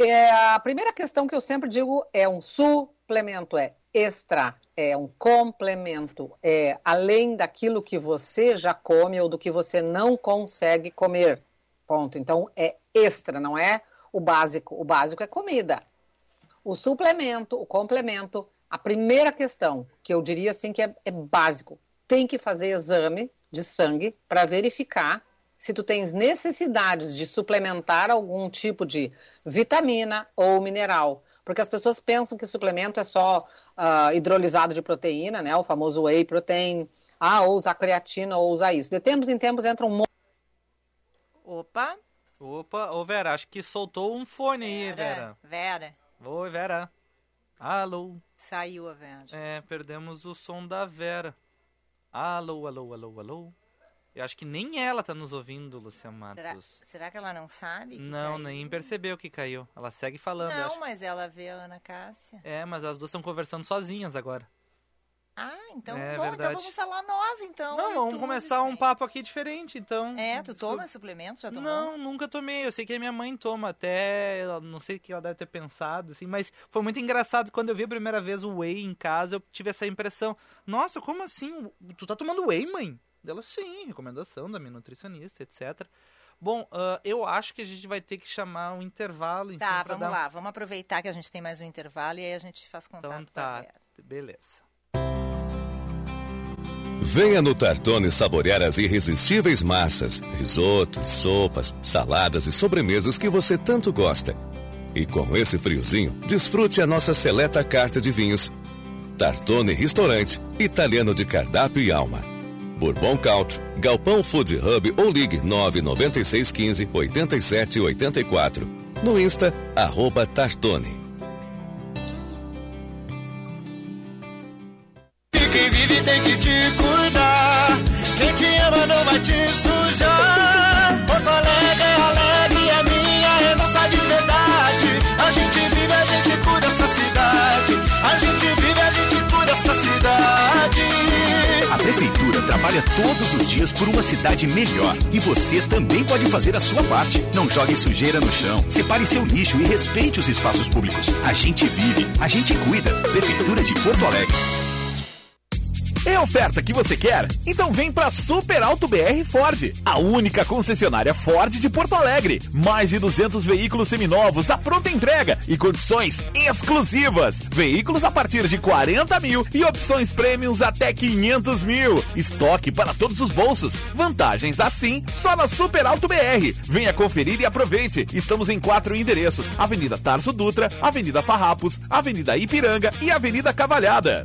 É, a primeira questão que eu sempre digo é um suplemento, é extra, é um complemento, é além daquilo que você já come ou do que você não consegue comer. Ponto. Então é extra, não é o básico. O básico é comida. O suplemento, o complemento, a primeira questão que eu diria assim que é, é básico, tem que fazer exame de sangue para verificar se tu tens necessidades de suplementar algum tipo de vitamina ou mineral. Porque as pessoas pensam que suplemento é só ah, hidrolisado de proteína, né? O famoso whey protein. Ah, ou usar creatina ou usar isso. De tempos em tempos entra um monte. Opa, Opa, ô Vera, acho que soltou um fone aí, Vera, Vera. Vera, Oi, Vera. Alô. saiu a Vera. É, perdemos o som da Vera. Alô, alô, alô, alô. Eu acho que nem ela tá nos ouvindo, Lucia Será, Matos. será que ela não sabe? Não, caiu? nem percebeu que caiu. Ela segue falando, Não, mas ela vê a Ana Cássia. É, mas as duas estão conversando sozinhas agora. Ah, então, É bom, então verdade. vamos falar nós, então. Não, vamos Tu, começar um Vicente. papo aqui diferente, então. É, tu toma suplemento? Já tomou? Não, nunca tomei. Eu sei que a minha mãe toma, até. Não sei o que ela deve ter pensado, assim, mas foi muito engraçado. Quando eu vi a primeira vez o whey em casa, eu tive essa impressão. Nossa, como assim? Tu tá tomando whey, mãe? Dela, sim, recomendação da minha nutricionista, etc. Bom, ah, eu acho que a gente vai ter que chamar um intervalo. Enfim, Tá, pra vamos dar- lá. Vamos aproveitar que a gente tem mais um intervalo e aí a gente faz contato Então com a tá, beleza. Venha no Tartone saborear as irresistíveis massas, risotos, sopas, saladas e sobremesas que você tanto gosta. E com esse friozinho, desfrute a nossa seleta carta de vinhos. Tartone Restaurante, italiano de cardápio e alma. Bourbon Country, Galpão Food Hub ou ligue 99615 8784. No Insta, arroba Tartone. E quem vive tem que te cuidar. Quem te ama não vai te sujar. Trabalha todos os dias por uma cidade melhor. E você também pode fazer a sua parte. Não jogue sujeira no chão. Separe seu lixo e respeite os espaços públicos. A gente vive, a gente cuida. Prefeitura de Porto Alegre. É oferta que você quer? Então vem pra Super Alto BR Ford, a única concessionária Ford de Porto Alegre. Mais de 200 veículos seminovos à pronta entrega e condições exclusivas. Veículos a partir de 40 mil e opções prêmios até 500 mil. Estoque para todos os bolsos. Vantagens assim só na Super Alto BR. Venha conferir e aproveite. Estamos em quatro endereços: Avenida Tarso Dutra, Avenida Farrapos, Avenida Ipiranga e Avenida Cavalhada.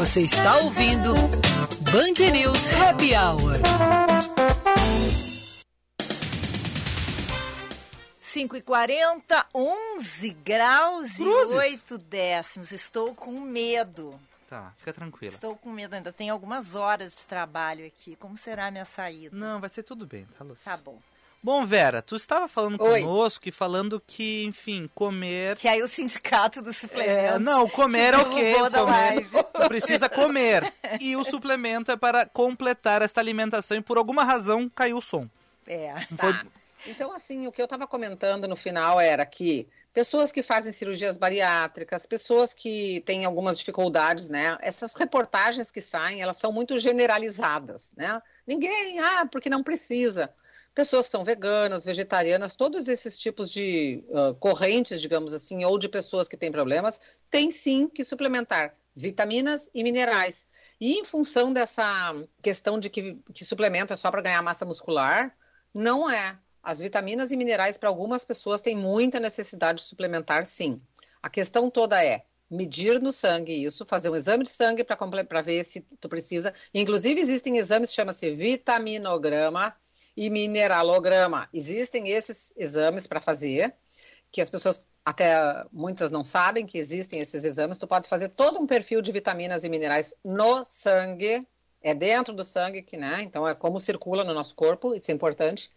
Você está ouvindo Band News Happy Hour. 5 e 40 11 graus Cruzes. e 8 décimos. Estou com medo. Tá, fica tranquila. Estou com medo, ainda tem algumas horas de trabalho aqui. Como será a minha saída? Não, vai ser tudo bem, tá, Lúcia? Tá bom. Bom, Vera, tu estava falando Oi. conosco e falando que, enfim, comer... Que aí o sindicato do suplemento. É, não, comer é comer, live. tu precisa comer. E o suplemento é para completar esta alimentação e por alguma razão caiu o som. É. Tá. Então, assim, o que eu estava comentando no final era que pessoas que fazem cirurgias bariátricas, pessoas que têm algumas dificuldades, né? Essas reportagens que saem, elas são muito generalizadas, né? Ninguém, ah, porque não precisa. Pessoas que são veganas, vegetarianas, todos esses tipos de ah, correntes, digamos assim, ou de pessoas que têm problemas, têm sim que suplementar vitaminas e minerais. E em função dessa questão de que, que suplemento é só para ganhar massa muscular, não é. As vitaminas e minerais, para algumas pessoas, têm muita necessidade de suplementar, sim. A questão toda é medir no sangue isso, fazer um exame de sangue para ver se tu precisa. Inclusive, existem exames que chama-se vitaminograma e mineralograma. Existem esses exames para fazer, que as pessoas até muitas não sabem que existem esses exames. Tu pode fazer todo um perfil de vitaminas e minerais no sangue, é dentro do sangue que, né? Então é como circula no nosso corpo, isso é importante.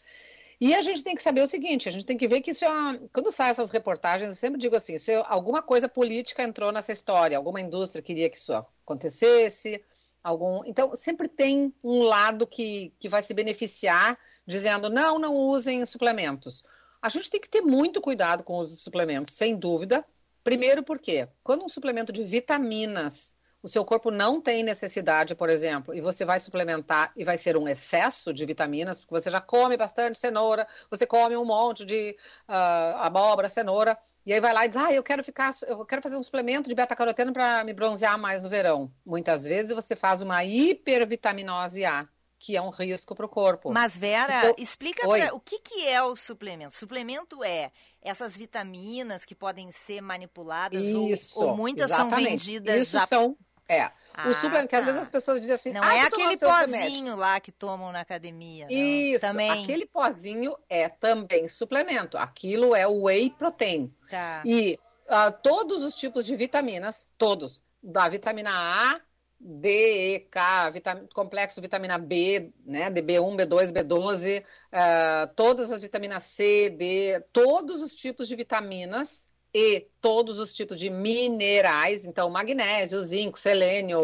E a gente tem que saber o seguinte, a gente tem que ver que isso é uma... quando saem essas reportagens, eu sempre digo assim, se alguma coisa política entrou nessa história, alguma indústria queria que isso acontecesse, algum, então sempre tem um lado que, que vai se beneficiar dizendo não, não usem suplementos. A gente tem que ter muito cuidado com os suplementos, sem dúvida. Primeiro porque quando um suplemento de vitaminas o seu corpo não tem necessidade, por exemplo, e você vai suplementar e vai ser um excesso de vitaminas, porque você já come bastante cenoura, você come um monte de uh, abóbora, cenoura, e aí vai lá e diz, ah, eu quero ficar, eu quero fazer um suplemento de beta-caroteno para me bronzear mais no verão. Muitas vezes você faz uma hipervitaminose A, que é um risco para o corpo. Mas, Vera, Então- explica pra, o que, que é o suplemento. Suplemento é essas vitaminas que podem ser manipuladas ou- Isso, ou, muitas são exatamente. vendidas Isso já... são, é. Ah, o suplemento, que às tá. vezes as pessoas dizem assim, Não ah, é aquele pozinho lá que tomam na academia. não. Isso, Também. aquele pozinho é também suplemento. Aquilo é o whey protein. Tá. E ah, todos os tipos de vitaminas, todos, da vitamina A, D, E, K, vitam- complexo vitamina B, né, de B1, B2, B12, ah, todas as vitaminas C, D, todos os tipos de vitaminas e todos os tipos de minerais, então magnésio, zinco, selênio,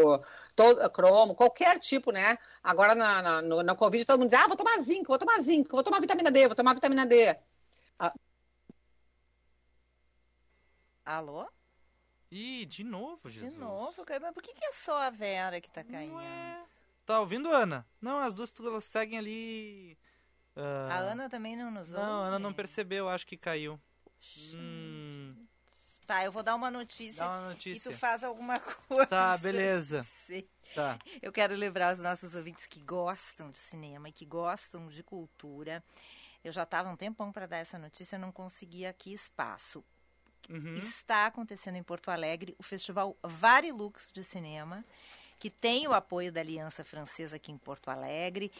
todo, cromo, qualquer tipo, né? Agora na, na, no- na Covid todo mundo diz, ah, vou tomar zinco, vou tomar zinco, vou tomar vitamina D, vou tomar vitamina D. Ah, Alô? Ih, de novo, De Jesus. novo? cara, Mas por que, que é só a Vera que tá caindo? Tá ouvindo, Ana? Não, as duas elas seguem ali... ah, A Ana também não nos ouve? Não, a Ana não percebeu, acho que caiu. Hum, Tá, eu vou dar uma notícia. Dá uma notícia. E tu faz alguma coisa. Tá, beleza. Tá. Eu quero lembrar os nossos ouvintes que gostam de cinema e que gostam de cultura. Eu já estava um tempão para dar essa notícia, eu não conseguia aqui espaço. Uhum. Está acontecendo em Porto Alegre o Festival Varilux de Cinema, que tem o apoio da Aliança Francesa aqui em Porto Alegre,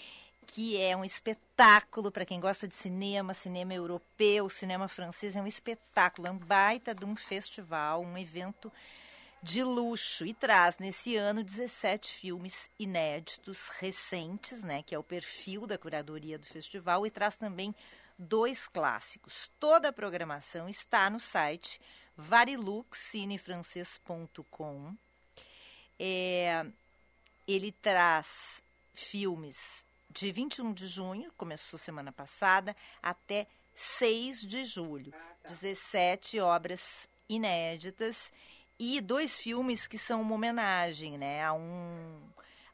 que é um espetáculo para quem gosta de cinema, cinema europeu, cinema francês, é um espetáculo, é um baita de um festival, um evento de luxo e traz nesse ano 17 filmes inéditos recentes, né, que é o perfil da curadoria do festival e traz também dois clássicos. Toda a programação está no site variluxcinefrancês.com. É, ele traz filmes de 21 de junho, começou semana passada, até 6 de julho. 17 obras inéditas e dois filmes que são uma homenagem né, a, um,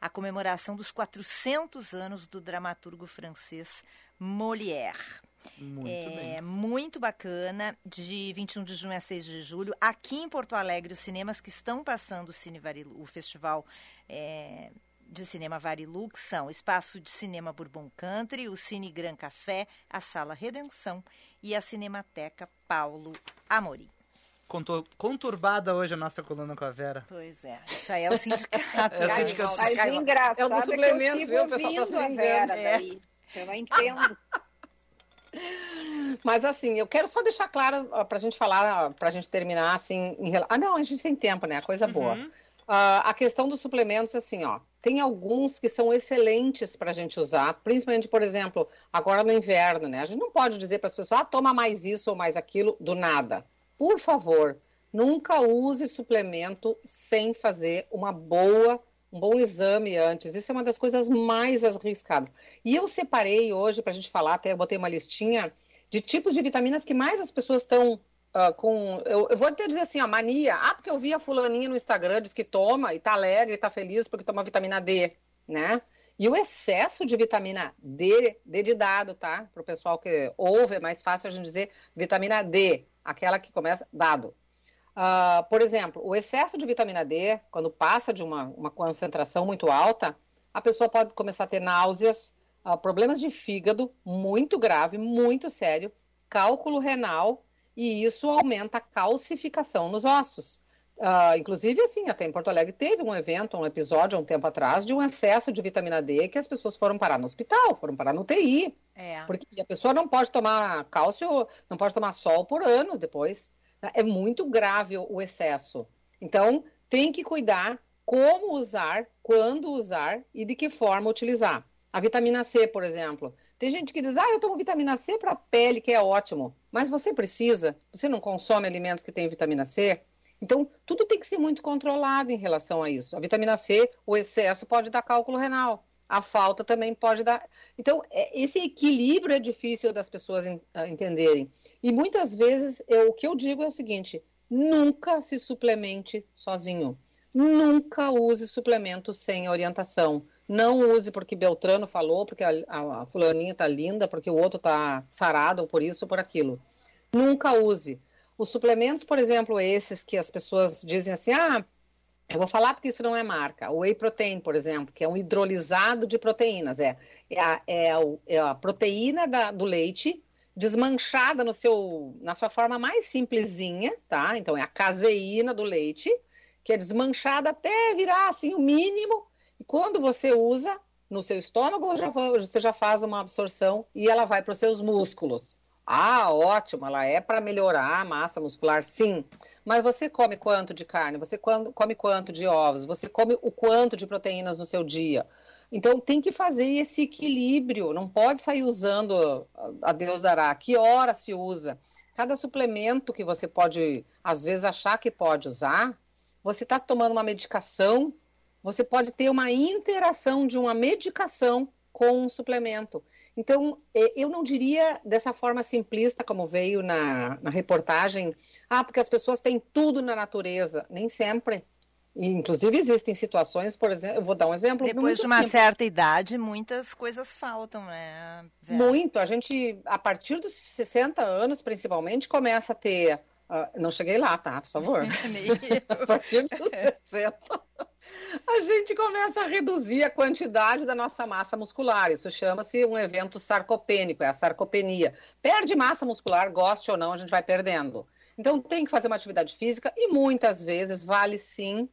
a comemoração dos 400 anos do dramaturgo francês Molière. Muito é bem. muito bacana, de 21 de junho a 6 de julho. Aqui em Porto Alegre, os cinemas que estão passando o, Cine Varilu- o festival é, de cinema Varilux são o Espaço de Cinema Bourbon Country, o Cine Gran Café, a Sala Redenção e a Cinemateca Paulo Amorim. Contur- Conturbada hoje a nossa coluna com a Vera. Pois é, isso aí é o sindicato. É o sindicato. Mas engraçado É um dos é que eu viu? O pessoal tá a. Vera É. daí. Eu não entendo. Mas assim, eu quero só deixar claro para a gente falar, para a gente terminar assim. Em... Ah, não, a gente tem tempo, né? Coisa boa. Uhum. Uh, a questão dos suplementos, assim, ó, tem alguns que são excelentes para a gente usar, principalmente, por exemplo, agora no inverno, né? A gente não pode dizer para as pessoas, ah, toma mais isso ou mais aquilo do nada. Por favor, nunca use suplemento sem fazer uma boa, um bom exame antes. Isso é uma das coisas mais arriscadas. E eu separei hoje para a gente falar, até botei uma listinha de tipos de vitaminas que mais as pessoas estão Uh, com. Eu, eu, vou até dizer assim, a mania. Ah, porque eu vi a fulaninha no Instagram, diz que toma e tá alegre e tá feliz porque toma vitamina D, né? E o excesso de vitamina D, D de dado, tá? Para o pessoal que ouve, é mais fácil a gente dizer vitamina D, aquela que começa dado. Uh, por exemplo, o excesso de vitamina D, quando passa de uma, uma concentração muito alta, a pessoa pode começar a ter náuseas, uh, problemas de fígado muito grave, muito sério, cálculo renal e isso aumenta a calcificação nos ossos. Uh, inclusive, assim, até em Porto Alegre teve um evento, um episódio, um tempo atrás, de um excesso de vitamina D que as pessoas foram parar no hospital, foram parar no TI. É. Porque a pessoa não pode tomar cálcio, não pode tomar sol por ano depois. É muito grave o excesso. Então, tem que cuidar como usar, quando usar e de que forma utilizar. A vitamina C, por exemplo. Tem gente que diz, ah, eu tomo vitamina C para a pele, que é ótimo. Mas você precisa? Você não consome alimentos que têm vitamina C? Então, tudo tem que ser muito controlado em relação a isso. A vitamina C, o excesso pode dar cálculo renal. A falta também pode dar. Então, é, esse equilíbrio é difícil das pessoas entenderem. E muitas vezes, eu, o que eu digo é o seguinte: nunca se suplemente sozinho. Nunca use suplemento sem orientação. Não use porque Beltrano falou, porque a, a, a fulaninha tá linda, porque o outro tá sarado, ou por isso ou por aquilo. Nunca use. Os suplementos, por exemplo, esses que as pessoas dizem assim, ah, eu vou falar porque isso não é marca. O whey protein, por exemplo, que é um hidrolisado de proteínas. É, é, a, é, é a proteína da, do leite desmanchada no seu, na sua forma mais simplesinha, tá? Então é a caseína do leite, que é desmanchada até virar assim o mínimo e quando você usa no seu estômago, você já faz uma absorção e ela vai para os seus músculos. Ah, ótimo, ela é para melhorar a massa muscular, sim. Mas você come quanto de carne? Você come quanto de ovos? Você come o quanto de proteínas no seu dia? Então tem que fazer esse equilíbrio. Não pode sair usando a Deus dará. Que hora se usa? Cada suplemento que você pode, às vezes, achar que pode usar, você está tomando uma medicação você pode ter uma interação de uma medicação com um suplemento. Então, eu não diria dessa forma simplista como veio na, na reportagem, ah, porque as pessoas têm tudo na natureza. Nem sempre. Inclusive, existem situações, por exemplo, eu vou dar um exemplo. Depois de uma simples. certa idade, muitas coisas faltam, né? Vera? Muito. A gente, a partir dos 60 anos, principalmente, começa a ter. Uh, não cheguei lá, tá? Por favor. a partir dos 60 a gente começa a reduzir a quantidade da nossa massa muscular. Isso chama-se um evento sarcopênico, é a sarcopenia. Perde massa muscular, goste ou não, a gente vai perdendo. Então tem que fazer uma atividade física e muitas vezes vale sim,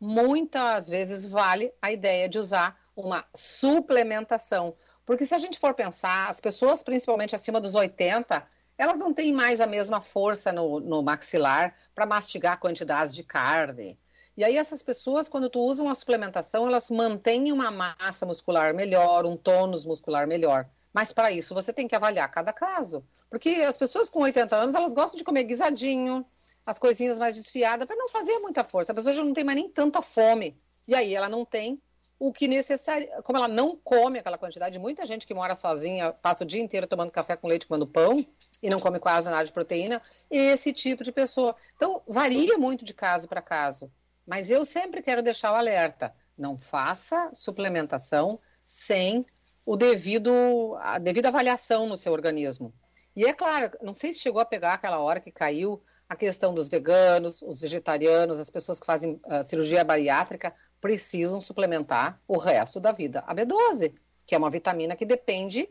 muitas vezes vale a ideia de usar uma suplementação. Porque se a gente for pensar, as pessoas, principalmente acima dos 80, elas não têm mais a mesma força no, no maxilar para mastigar quantidades de carne e aí essas pessoas, quando tu usa uma suplementação, elas mantêm uma massa muscular melhor, um tônus muscular melhor. Mas para isso você tem que avaliar cada caso. Porque as pessoas com 80 anos, elas gostam de comer guisadinho, as coisinhas mais desfiadas, para não fazer muita força. A pessoa já não tem mais nem tanta fome. E aí ela não tem o que necessário. Como ela não come aquela quantidade, muita gente que mora sozinha, passa o dia inteiro tomando café com leite, comendo pão, e não come quase nada de proteína, esse tipo de pessoa. Então, varia muito de caso para caso. Mas eu sempre quero deixar o alerta: não faça suplementação sem o devido, a devida avaliação no seu organismo. E é claro, não sei se chegou a pegar aquela hora que caiu a questão dos veganos, os vegetarianos, as pessoas que fazem uh, cirurgia bariátrica precisam suplementar o resto da vida a B12, que é uma vitamina que depende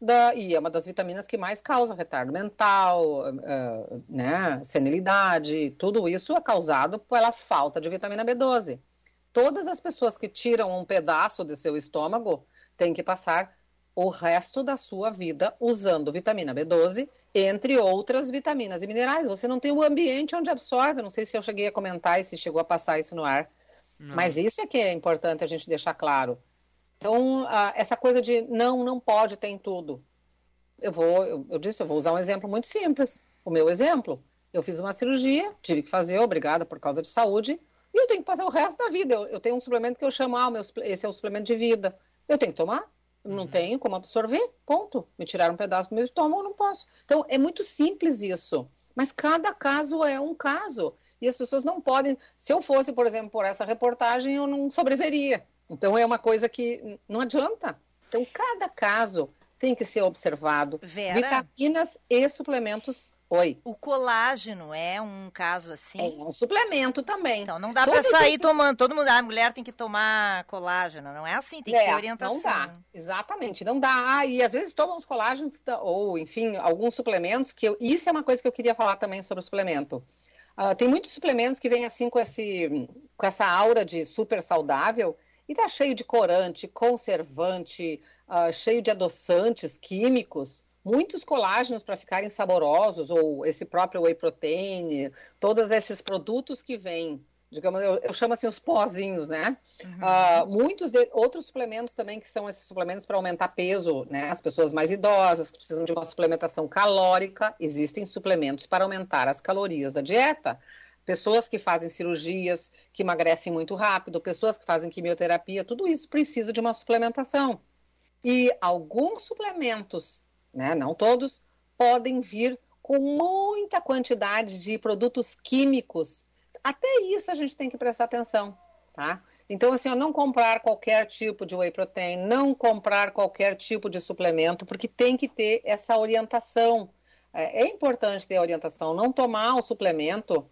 da, e é uma das vitaminas que mais causa retardo mental, uh, né, senilidade, tudo isso é causado pela falta de vitamina B12. Todas as pessoas que tiram um pedaço do seu estômago têm que passar o resto da sua vida usando vitamina B12, entre outras vitaminas e minerais. Você não tem o ambiente onde absorve. Não sei se eu cheguei a comentar e se chegou a passar isso no ar. Não. Mas isso é que é importante a gente deixar claro. Então, essa coisa de não, não pode ter em tudo. Eu vou, eu, eu disse, eu vou usar um exemplo muito simples. O meu exemplo. Eu fiz uma cirurgia, tive que fazer, obrigada, por causa de saúde, e eu tenho que passar o resto da vida. Eu, eu tenho um suplemento que eu chamo, ah, meu, esse é o suplemento de vida. Eu tenho que tomar. Não uhum. tenho como absorver, ponto. Me tiraram um pedaço do meu estômago, não posso. Então, é muito simples isso. Mas cada caso é um caso. E as pessoas não podem. Se eu fosse, por exemplo, por essa reportagem, eu não sobreviveria. Então, é uma coisa que não adianta. Então, cada caso tem que ser observado. Vera, Vitaminas e suplementos Oi. O colágeno é um caso assim? É um suplemento também. Então não dá para sair esses... tomando, todo mundo, a mulher tem que tomar colágeno, não é assim, tem que é, ter orientação. Não dá, exatamente, não dá. Ah, e às vezes tomam os colágenos, ou enfim, alguns suplementos, que eu, isso é uma coisa que eu queria falar também sobre o suplemento. Uh, tem muitos suplementos que vêm assim com, esse, com essa aura de super saudável, e tá cheio de corante, conservante, uh, cheio de adoçantes químicos, muitos colágenos para ficarem saborosos, ou esse próprio whey protein, todos esses produtos que vêm, digamos, eu, eu chamo assim os pozinhos, né? Uhum. Uh, muitos de, outros suplementos também que são esses suplementos para aumentar peso, né? As pessoas mais idosas que precisam de uma suplementação calórica, existem suplementos para aumentar as calorias da dieta. Pessoas que fazem cirurgias, que emagrecem muito rápido, pessoas que fazem quimioterapia, tudo isso precisa de uma suplementação. E alguns suplementos né, não todos, podem vir com muita quantidade de produtos químicos. Até isso a gente tem que prestar atenção, tá? Então, assim, ó, não comprar qualquer tipo de whey protein, não comprar qualquer tipo de suplemento, porque tem que ter essa orientação. É, é importante ter a orientação, não tomar o suplemento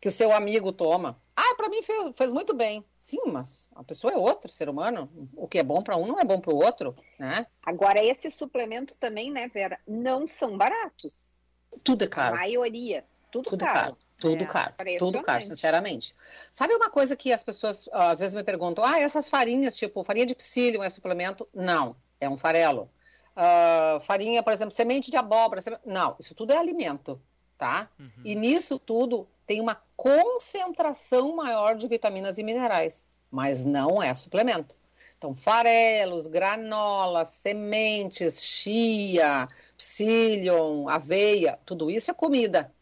que o seu amigo toma. Ah, para mim fez, fez muito bem. Sim, mas a pessoa é outro ser humano. O que é bom para um não é bom para o outro, né? Agora, esses suplementos também, né, Vera, não são baratos. Tudo é caro. A maioria. Tudo, tudo caro. caro. Tudo é, caro, tudo caro, sinceramente. Sabe uma coisa que as pessoas às vezes me perguntam: ah, essas farinhas, tipo farinha de psyllium é suplemento? Não, é um farelo. Uh, farinha, por exemplo, semente de abóbora, seme... não, isso tudo é alimento, tá? Uhum. E nisso tudo tem uma concentração maior de vitaminas e minerais, mas não é suplemento. Então, farelos, granolas, sementes, chia, psyllium, aveia, tudo isso é comida,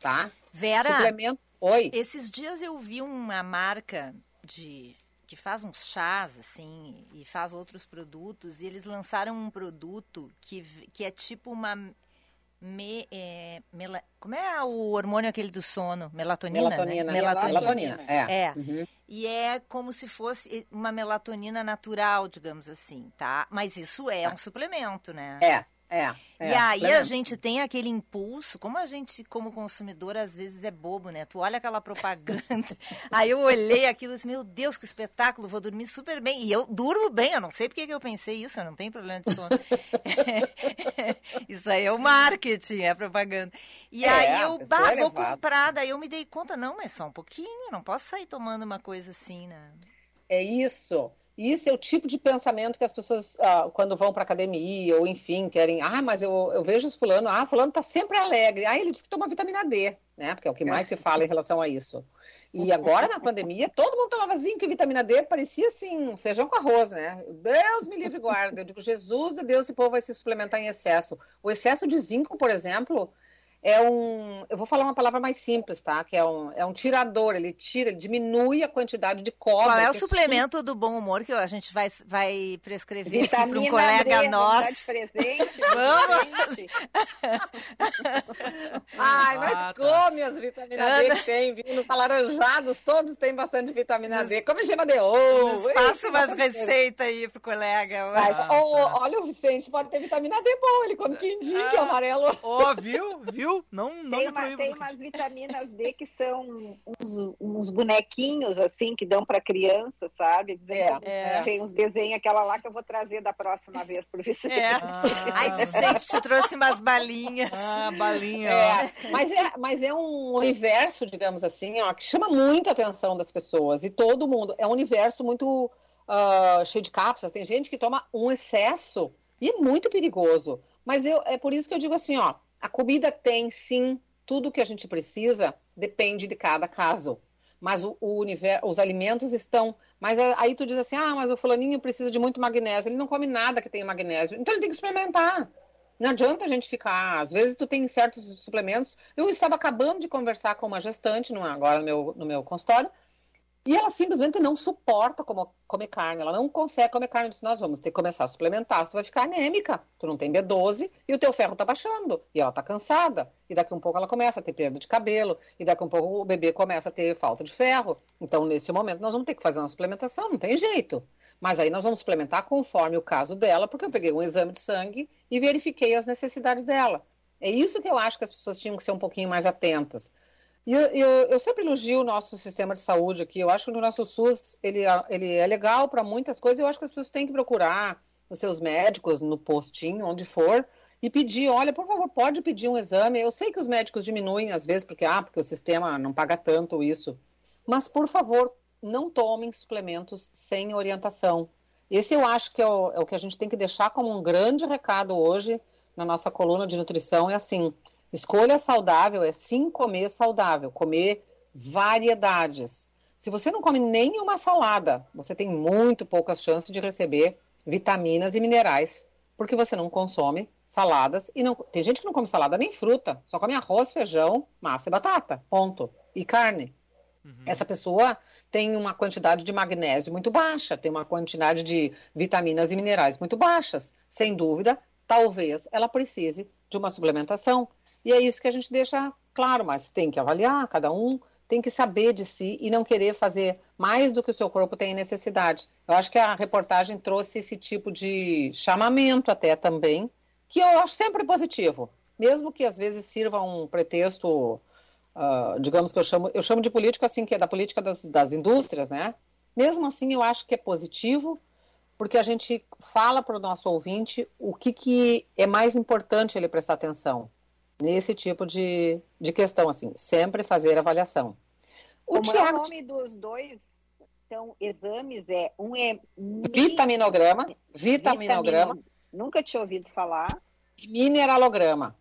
tá? Vera, suplemento... Oi. esses dias eu vi uma marca de que faz uns chás assim e faz outros produtos e eles lançaram um produto que, que é tipo uma me, é, mela, como é o hormônio aquele do sono? Melatonina? Melatonina. Né? Melatonina, melatonina é. é. Uhum. E é como se fosse uma melatonina natural, digamos assim, tá? Mas isso é, é. um suplemento, né? É, é, é, e aí a gente tem aquele impulso, como a gente, como consumidor, às vezes é bobo, né? Tu olha aquela propaganda, aí eu olhei aquilo e disse, meu Deus, que espetáculo, vou dormir super bem. E eu durmo bem, eu não sei porque que eu pensei isso, eu não tenho problema de sono. isso aí é o marketing, é a propaganda. E é, aí eu, bah, é vou comprar, daí eu me dei conta, não, mas só um pouquinho, não posso sair tomando uma coisa assim, né? É isso. Isso é o tipo de pensamento que as pessoas, ah, quando vão para academia, ou enfim, querem. Ah, mas eu, eu vejo os fulano, ah, fulano está sempre alegre. Ah, ele diz que toma vitamina D, né? Porque é o que mais se fala em relação a isso. E agora, na pandemia, todo mundo tomava zinco e vitamina D, parecia assim, feijão com arroz, né? Deus me livre e guarda. Eu digo, Jesus de Deus, esse povo vai se suplementar em excesso. O excesso de zinco, por exemplo, é um. Eu vou falar uma palavra mais simples, tá? Que é um, é um tirador, ele tira, diminui a quantidade de cobre. Qual é o suplemento do bom humor que a gente vai, vai prescrever para um colega D, nosso? presente. Vamos! Ai, mas ah, tá. come as vitaminas D que tem, vindo alaranjados, todos têm bastante vitamina D. Come gema de ouro. Nos passa umas receitas aí pro colega. Mas, ah, oh, tá. Olha, o Vicente pode ter vitamina D bom, ele come quindim, ah, que é amarelo. Ó, oh, viu? Viu? Não, não tem, uma, tem umas vitaminas D que são uns, uns bonequinhos, assim, que dão para criança, sabe? É, é. Tem uns desenhos, aquela lá que eu vou trazer da próxima vez pro Vicente. É. Ah. Ai, Vicente, te trouxe umas balinhas. Ah, balinha. É. Mas, é, mas é um universo, digamos assim, ó, que chama muita atenção das pessoas. E todo mundo. É um universo muito uh, cheio de cápsulas. Tem gente que toma um excesso E é muito perigoso. Mas eu, é por isso que eu digo assim, ó, a comida tem sim tudo que a gente precisa, depende de cada caso. Mas o, o universo, os alimentos estão. Mas aí tu diz assim, ah, mas o fulaninho precisa de muito magnésio. Ele não come nada que tenha magnésio. Então ele tem que experimentar. Não adianta a gente ficar. Às vezes tu tem certos suplementos. Eu estava acabando de conversar com uma gestante, agora no meu, no meu consultório, e ela simplesmente não suporta como, comer carne, ela não consegue comer carne. Disse, nós vamos ter que começar a suplementar, você vai ficar anêmica. Tu não tem B12 e o teu ferro tá baixando. E ela tá cansada. E daqui um pouco ela começa a ter perda de cabelo. E daqui um pouco o bebê começa a ter falta de ferro. Então, nesse momento, nós vamos ter que fazer uma suplementação, não tem jeito. Mas aí nós vamos suplementar conforme o caso dela, porque eu peguei um exame de sangue e verifiquei as necessidades dela. É isso que eu acho que as pessoas tinham que ser um pouquinho mais atentas. E eu, eu, eu, sempre elogio o nosso sistema de saúde aqui. Eu acho que o nosso SUS ele, ele é legal para muitas coisas. Eu acho que as pessoas têm que procurar os seus médicos no postinho, onde for, e pedir, olha, por favor, pode pedir um exame. Eu sei que os médicos diminuem às vezes porque ah, porque o sistema não paga tanto isso. Mas por favor, não tomem suplementos sem orientação. Esse eu acho que é o, é o que a gente tem que deixar como um grande recado hoje na nossa coluna de nutrição. É assim, Escolha saudável é sim comer saudável, comer variedades. Se você não come nenhuma salada, você tem muito poucas chances de receber vitaminas e minerais, porque você não consome saladas e não tem gente que não come salada nem fruta, só come arroz, feijão, massa e batata, ponto, e carne. Uhum. Essa pessoa tem uma quantidade de magnésio muito baixa, tem uma quantidade de vitaminas e minerais muito baixas. Sem dúvida, talvez ela precise de uma suplementação. E é isso que a gente deixa claro, mas tem que avaliar, cada um tem que saber de si e não querer fazer mais do que o seu corpo tem necessidade. Eu acho que a reportagem trouxe esse tipo de chamamento até também, que eu acho sempre positivo, mesmo que às vezes sirva um pretexto, uh, digamos que eu chamo, eu chamo de político assim, que é da política das, das indústrias, né? Mesmo assim, eu acho que é positivo, porque a gente fala para o nosso ouvinte o que, que é mais importante ele prestar atenção nesse tipo de, de questão, assim, sempre fazer avaliação. O Como é o nome dos dois então, exames é um é vitaminograma, vitaminograma. Vitamina, nunca tinha ouvido falar. E mineralograma,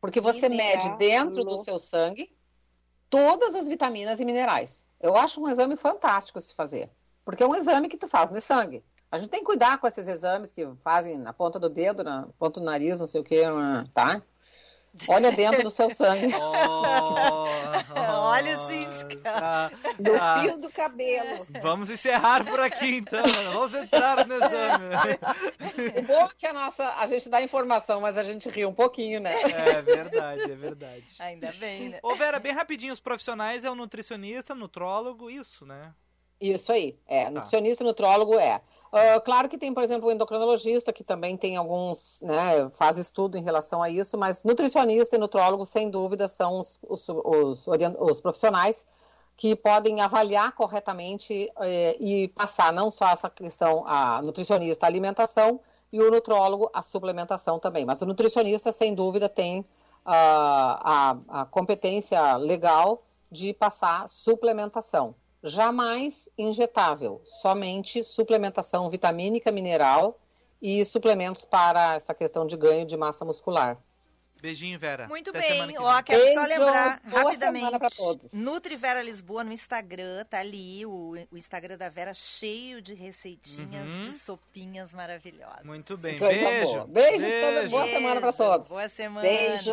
porque você Mineral... mede dentro do seu sangue todas as vitaminas e minerais. Eu acho um exame fantástico se fazer, porque é um exame que tu faz no sangue. A gente tem que cuidar com esses exames que fazem na ponta do dedo, na ponta do nariz, não sei o que, tá? Olha dentro do seu sangue. Oh, oh, Olha o cisca. Ah, do ah, fio do cabelo. Vamos encerrar por aqui então. Vamos entrar no exame. O bom é que a nossa. A gente dá informação, mas a gente ri um pouquinho, né? É verdade, é verdade. Ainda bem, né? Ô, Vera, bem rapidinho, os profissionais é o nutricionista, nutrólogo, isso, né? Isso aí, é. Tá. Nutricionista e nutrólogo é. Uh, claro que tem, por exemplo, o endocrinologista, que também tem alguns, né, faz estudo em relação a isso, mas nutricionista e nutrólogo, sem dúvida, são os, os, os, os profissionais que podem avaliar corretamente eh, e passar não só essa questão, a nutricionista, a alimentação, e o nutrólogo, a suplementação também. Mas o nutricionista, sem dúvida, tem uh, a, a competência legal de passar suplementação jamais injetável, somente suplementação vitamínica mineral e suplementos para essa questão de ganho de massa muscular. Beijinho, Vera. Muito Até bem. Ó, quero Beijo. só lembrar Boa rapidamente. Nutri Vera Lisboa no Instagram, tá ali o, o Instagram da Vera cheio de receitinhas uhum. de sopinhas maravilhosas. Muito bem. Beijo. Beijo. Beijo. Boa semana para todos. Boa semana. Beijo.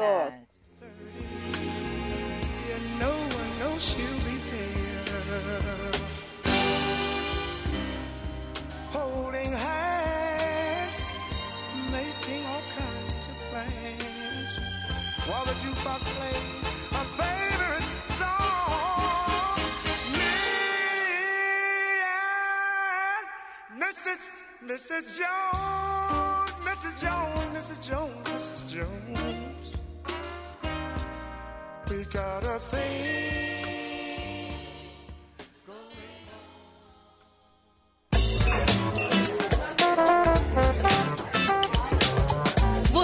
While the jukebox plays a favorite song. Me and Mrs. Mrs. Jones, Mrs. Jones, Mrs. Jones, Mrs. Jones. We got a thing.